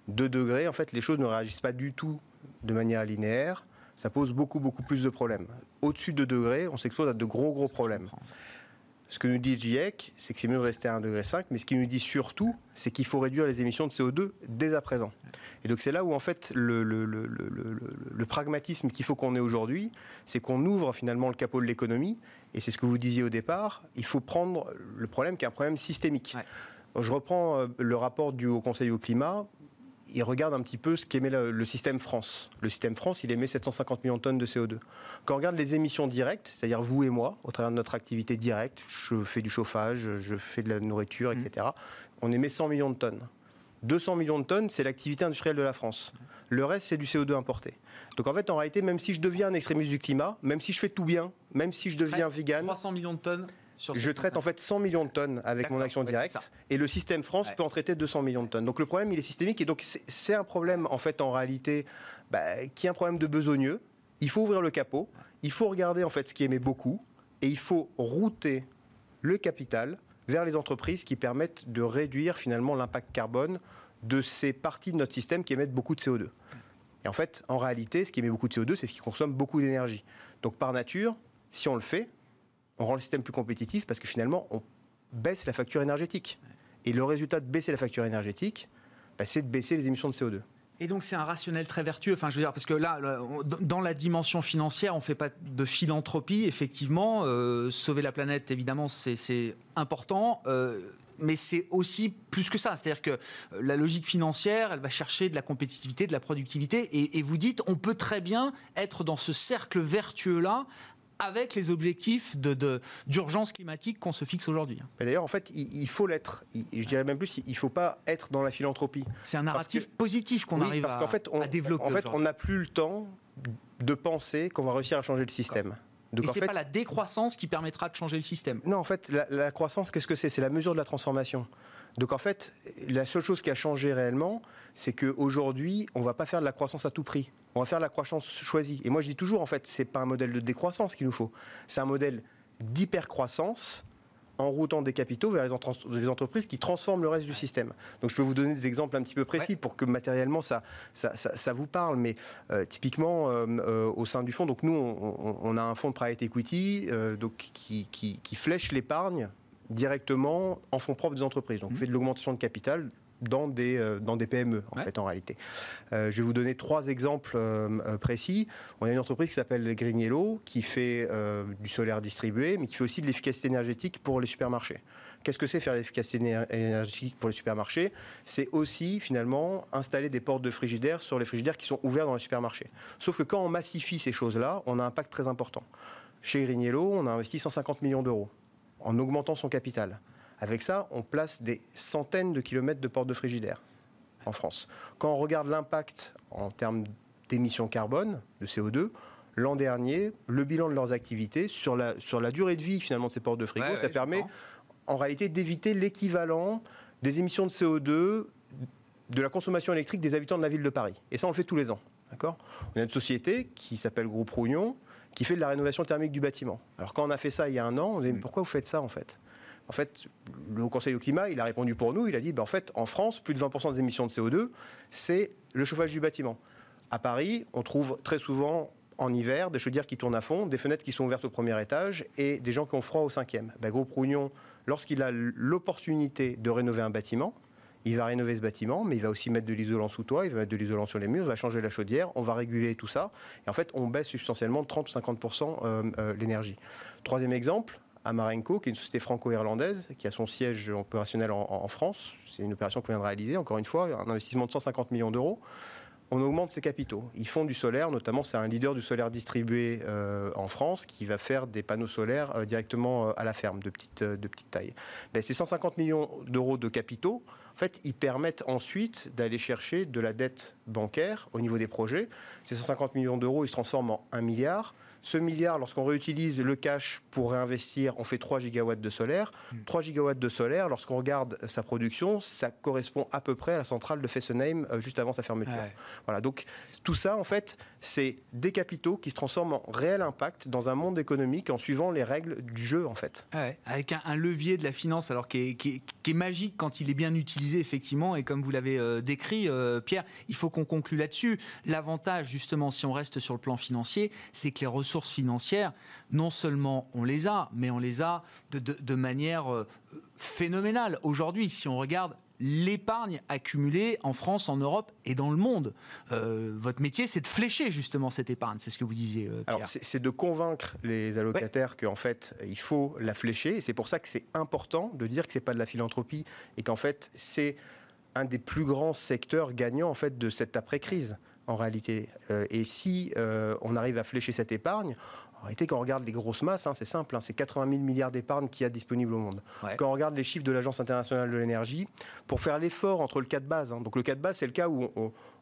2 degrés, en fait, les choses ne réagissent pas du tout de manière linéaire, ça pose beaucoup, beaucoup plus de problèmes. Au-dessus de 2 degrés, on s'expose à de gros, gros problèmes. Ce que nous dit le GIEC, c'est que c'est mieux de rester à 1,5 degré, mais ce qu'il nous dit surtout, c'est qu'il faut réduire les émissions de CO2 dès à présent. Et donc c'est là où en fait le, le pragmatisme qu'il faut qu'on ait aujourd'hui, c'est qu'on ouvre finalement le capot de l'économie, et c'est ce que vous disiez au départ, il faut prendre le problème qui est un problème systémique. Je reprends euh, le rapport du Haut Conseil au climat il regarde un petit peu ce qu'émet le, système France. Le système France, il émet 750 millions de tonnes de CO2. Quand on regarde les émissions directes, c'est-à-dire vous et moi, au travers de notre activité directe, je fais du chauffage, je fais de la nourriture, etc., mmh. on émet 100 millions de tonnes. 200 millions de tonnes, c'est l'activité industrielle de la France. Le reste, c'est du CO2 importé. Donc en fait, en réalité, même si je deviens un extrémiste du climat, même si je fais tout bien, même si je deviens vegan... 300 millions de tonnes je traite en fait 100 millions de tonnes avec mon action directe et le système France peut en traiter 200 millions de tonnes. Donc le problème il est systémique et donc c'est un problème en fait en réalité bah, qui est un problème de besogneux. Il faut ouvrir le capot, il faut regarder en fait ce qui émet beaucoup et il faut router le capital vers les entreprises qui permettent de réduire finalement l'impact carbone de ces parties de notre système qui émettent beaucoup de CO2. Et en fait, en réalité, ce qui émet beaucoup de CO2, c'est ce qui consomme beaucoup d'énergie. Donc par nature, si on le fait, on rend le système plus compétitif parce que finalement, on baisse la facture énergétique. Et le résultat de baisser la facture énergétique, bah, c'est de baisser les émissions de CO2. Et donc c'est un rationnel très vertueux. Enfin, je veux dire, parce que là, dans la dimension financière, on ne fait pas de philanthropie. Effectivement, euh, sauver la planète, évidemment, c'est important. Euh, mais c'est aussi plus que ça. C'est-à-dire que la logique financière, elle va chercher de la compétitivité, de la productivité. Et, et vous dites, on peut très bien être dans ce cercle vertueux-là avec les objectifs d'urgence de, climatique qu'on se fixe aujourd'hui. D'ailleurs, en fait, il, faut l'être. Je dirais même plus, il ne faut pas être dans la philanthropie. C'est un narratif positif qu'on arrive parce à, fait, on, développer. En fait, on n'a plus le temps de penser qu'on va réussir à changer le système. Donc, Et ce n'est pas la décroissance qui permettra de changer le système. Non, en fait, la, la croissance, qu'est-ce que c'est? C'est la mesure de la transformation. Donc en fait, la seule chose qui a changé réellement, c'est qu'aujourd'hui, on ne va pas faire de la croissance à tout prix. On va faire de la croissance choisie. Et moi, je dis toujours, en fait, ce n'est pas un modèle de décroissance qu'il nous faut. C'est un modèle d'hypercroissance en routant des capitaux vers les, entreprises qui transforment le reste du système. Donc je peux vous donner des exemples un petit peu précis pour que matériellement ça, ça, vous parle. Mais euh, typiquement, euh, euh, au sein du fonds, donc nous, on, a un fonds de private equity donc, qui, qui flèche l'épargne directement en fonds propres des entreprises. Donc on mmh. fait de l'augmentation de capital dans des, euh, dans des PME, en fait, en réalité. Euh, je vais vous donner trois exemples euh, précis. On a une entreprise qui s'appelle Grignello, qui fait du solaire distribué, mais qui fait aussi de l'efficacité énergétique pour les supermarchés. Qu'est-ce que c'est faire l'efficacité énergétique pour les supermarchés? C'est aussi, finalement, installer des portes de frigidaire sur les frigidaires qui sont ouverts dans les supermarchés. Sauf que quand on massifie ces choses-là, on a un impact très important. Chez Grignello, on a investi 150 millions d'euros en augmentant son capital. Avec ça, on place des centaines de kilomètres de portes de frigidaire en France. Quand on regarde l'impact en termes d'émissions carbone, de CO2, l'an dernier, le bilan de leurs activités sur la, sur la durée de vie finalement de ces portes de frigo, ça permet en réalité d'éviter l'équivalent des émissions de CO2 de la consommation électrique des habitants de la ville de Paris. Et ça, on le fait tous les ans. D'accord? On a une société qui s'appelle Groupe Rougnon, qui fait de la rénovation thermique du bâtiment. Alors quand on a fait ça il y a un an, on dit, pourquoi vous faites ça en fait? En fait, le Conseil au climat, il a répondu pour nous. Il a dit, ben, en fait, en France, plus de 20% des émissions de CO2, c'est le chauffage du bâtiment. À Paris, on trouve très souvent en hiver des chaudières qui tournent à fond, des fenêtres qui sont ouvertes au premier étage et des gens qui ont froid au cinquième. Ben, Groupe Rougnon, lorsqu'il a l'opportunité de rénover un bâtiment, il va rénover ce bâtiment, mais il va aussi mettre de l'isolant sous toit, il va mettre de l'isolant sur les murs, il va changer la chaudière, on va réguler tout ça. Et en fait, on baisse substantiellement de 30 ou 50% euh, euh, l'énergie. Troisième exemple, Amarenco, qui est une société franco-irlandaise, qui a son siège opérationnel en, France. C'est une opération qu'on vient de réaliser, encore une fois, un investissement de 150 millions d'euros. On augmente ses capitaux. Ils font du solaire, notamment c'est un leader du solaire distribué euh, en France qui va faire des panneaux solaires directement à la ferme de petite, taille. Ben, ces 150 millions d'euros de capitaux, fait, ils permettent ensuite d'aller chercher de la dette bancaire au niveau des projets. Ces 150 millions d'euros, ils se transforment en 1 milliard. Ce milliard, lorsqu'on réutilise le cash pour réinvestir, on fait 3 gigawatts de solaire. 3 hmm. gigawatts de solaire, lorsqu'on regarde sa production, ça correspond à peu près à la centrale de Fessenheim euh, juste avant sa fermeture. Voilà, donc tout ça, en fait, c'est des capitaux qui se transforment en réel impact dans un monde économique en suivant les règles du jeu, en fait. avec un, levier de la finance, alors qui est, qui, est, magique quand il est bien utilisé, effectivement, et comme vous l'avez euh, décrit, euh, Pierre, il faut qu'on conclue là-dessus. L'avantage, justement, si on reste sur le plan financier, c'est que les ressources ressources financières, non seulement on les a, mais on les a de, manière euh, phénoménale. Aujourd'hui, si on regarde l'épargne accumulée en France, en Europe et dans le monde. Euh, votre métier, c'est de flécher justement cette épargne, c'est ce que vous disiez. Euh, Pierre. Alors, c'est de convaincre les allocataires qu'en fait, il faut la flécher. C'est pour ça que c'est important de dire que c'est pas de la philanthropie et qu'en fait, c'est un des plus grands secteurs gagnants en fait de cette après-crise en réalité. Euh, et si euh, on arrive à flécher cette épargne, en réalité, quand on regarde les grosses masses, hein, c'est simple, hein, c'est 80 000 milliards d'épargne qu'il y a disponible au monde. Quand on regarde les chiffres de l'Agence internationale de l'énergie, pour faire l'effort entre le cas de base, hein, donc le cas de base, c'est le cas où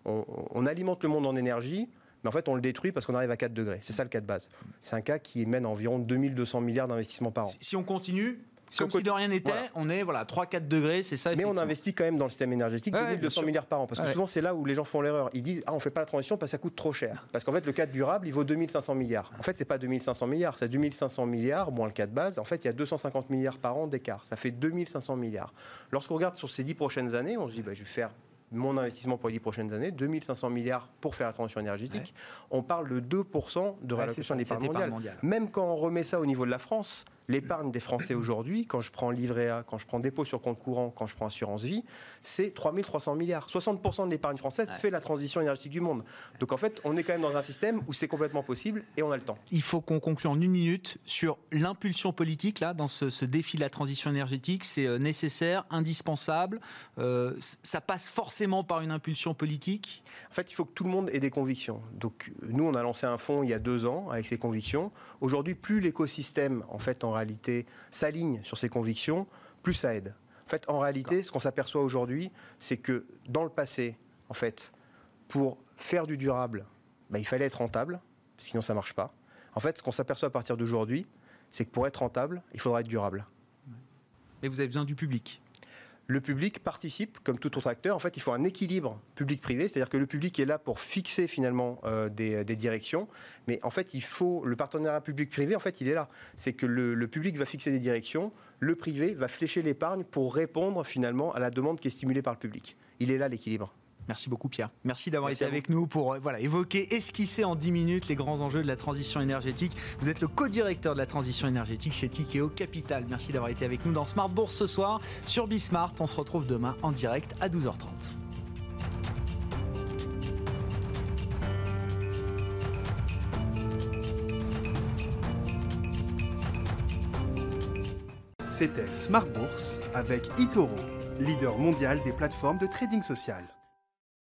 on, alimente le monde en énergie, mais en fait, on le détruit parce qu'on arrive à 4 degrés. C'est ça le cas de base. C'est un cas qui mène environ 2200 milliards d'investissements par an. Si on continue, comme si de rien n'était, on est voilà 3-4 degrés, c'est ça. Mais on investit quand même dans le système énergétique de 200 milliards par an, parce que souvent c'est là où les gens font l'erreur. Ils disent ah on fait pas la transition parce que ça coûte trop cher. Parce qu'en fait le cadre durable il vaut 2500 milliards. En fait c'est pas 2500 milliards, c'est 2500 milliards moins le cas de base. En fait il y a 250 milliards par an d'écart. Ça fait 2500 milliards. Lorsqu'on regarde sur ces 10 prochaines années, on se dit bah, je vais faire mon investissement pour les 10 prochaines années, 2500 milliards pour faire la transition énergétique. On parle de 2% de réallocation de l'épargne mondiale. Même quand on remet ça au niveau de la France, L'épargne des Français aujourd'hui, quand je prends livret A, quand je prends dépôt sur compte courant, quand je prends assurance vie, c'est 3300 milliards. 60% de l'épargne française fait la transition énergétique du monde. Donc en fait, on est quand même dans un système où c'est complètement possible et on a le temps. Il faut qu'on conclue en une minute sur l'impulsion politique là dans ce, défi de la transition énergétique. C'est euh, nécessaire, indispensable. Euh, ça passe forcément par une impulsion politique? En fait, il faut que tout le monde ait des convictions. Donc nous, on a lancé un fonds il y a deux ans avec ces convictions. Aujourd'hui, plus l'écosystème en fait en réalité s'aligne sur ses convictions, plus ça aide. En fait, en réalité, ce qu'on s'aperçoit aujourd'hui, c'est que dans le passé, en fait, pour faire du durable, bah, il fallait être rentable, sinon ça marche pas. En fait, ce qu'on s'aperçoit à partir d'aujourd'hui, c'est que pour être rentable, il faudra être durable. Et vous avez besoin du public le public participe comme tout autre acteur. En fait, il faut un équilibre public-privé, c'est-à-dire que le public est là pour fixer finalement euh, des, directions, mais en fait, il faut le partenariat public-privé. En fait, il est là. C'est que le, public va fixer des directions, le privé va flécher l'épargne pour répondre finalement à la demande qui est stimulée par le public. Il est là l'équilibre. Merci beaucoup Pierre. Merci d'avoir été avec nous pour euh, voilà, évoquer, esquisser en 10 minutes les grands enjeux de la transition énergétique. Vous êtes le co-directeur de la transition énergétique chez Tikeo Capital. Merci d'avoir été avec nous dans Smart Bourse ce soir sur Bismart. On se retrouve demain en direct à 12h30. C'était Smart Bourse avec Itoro, leader mondial des plateformes de trading social.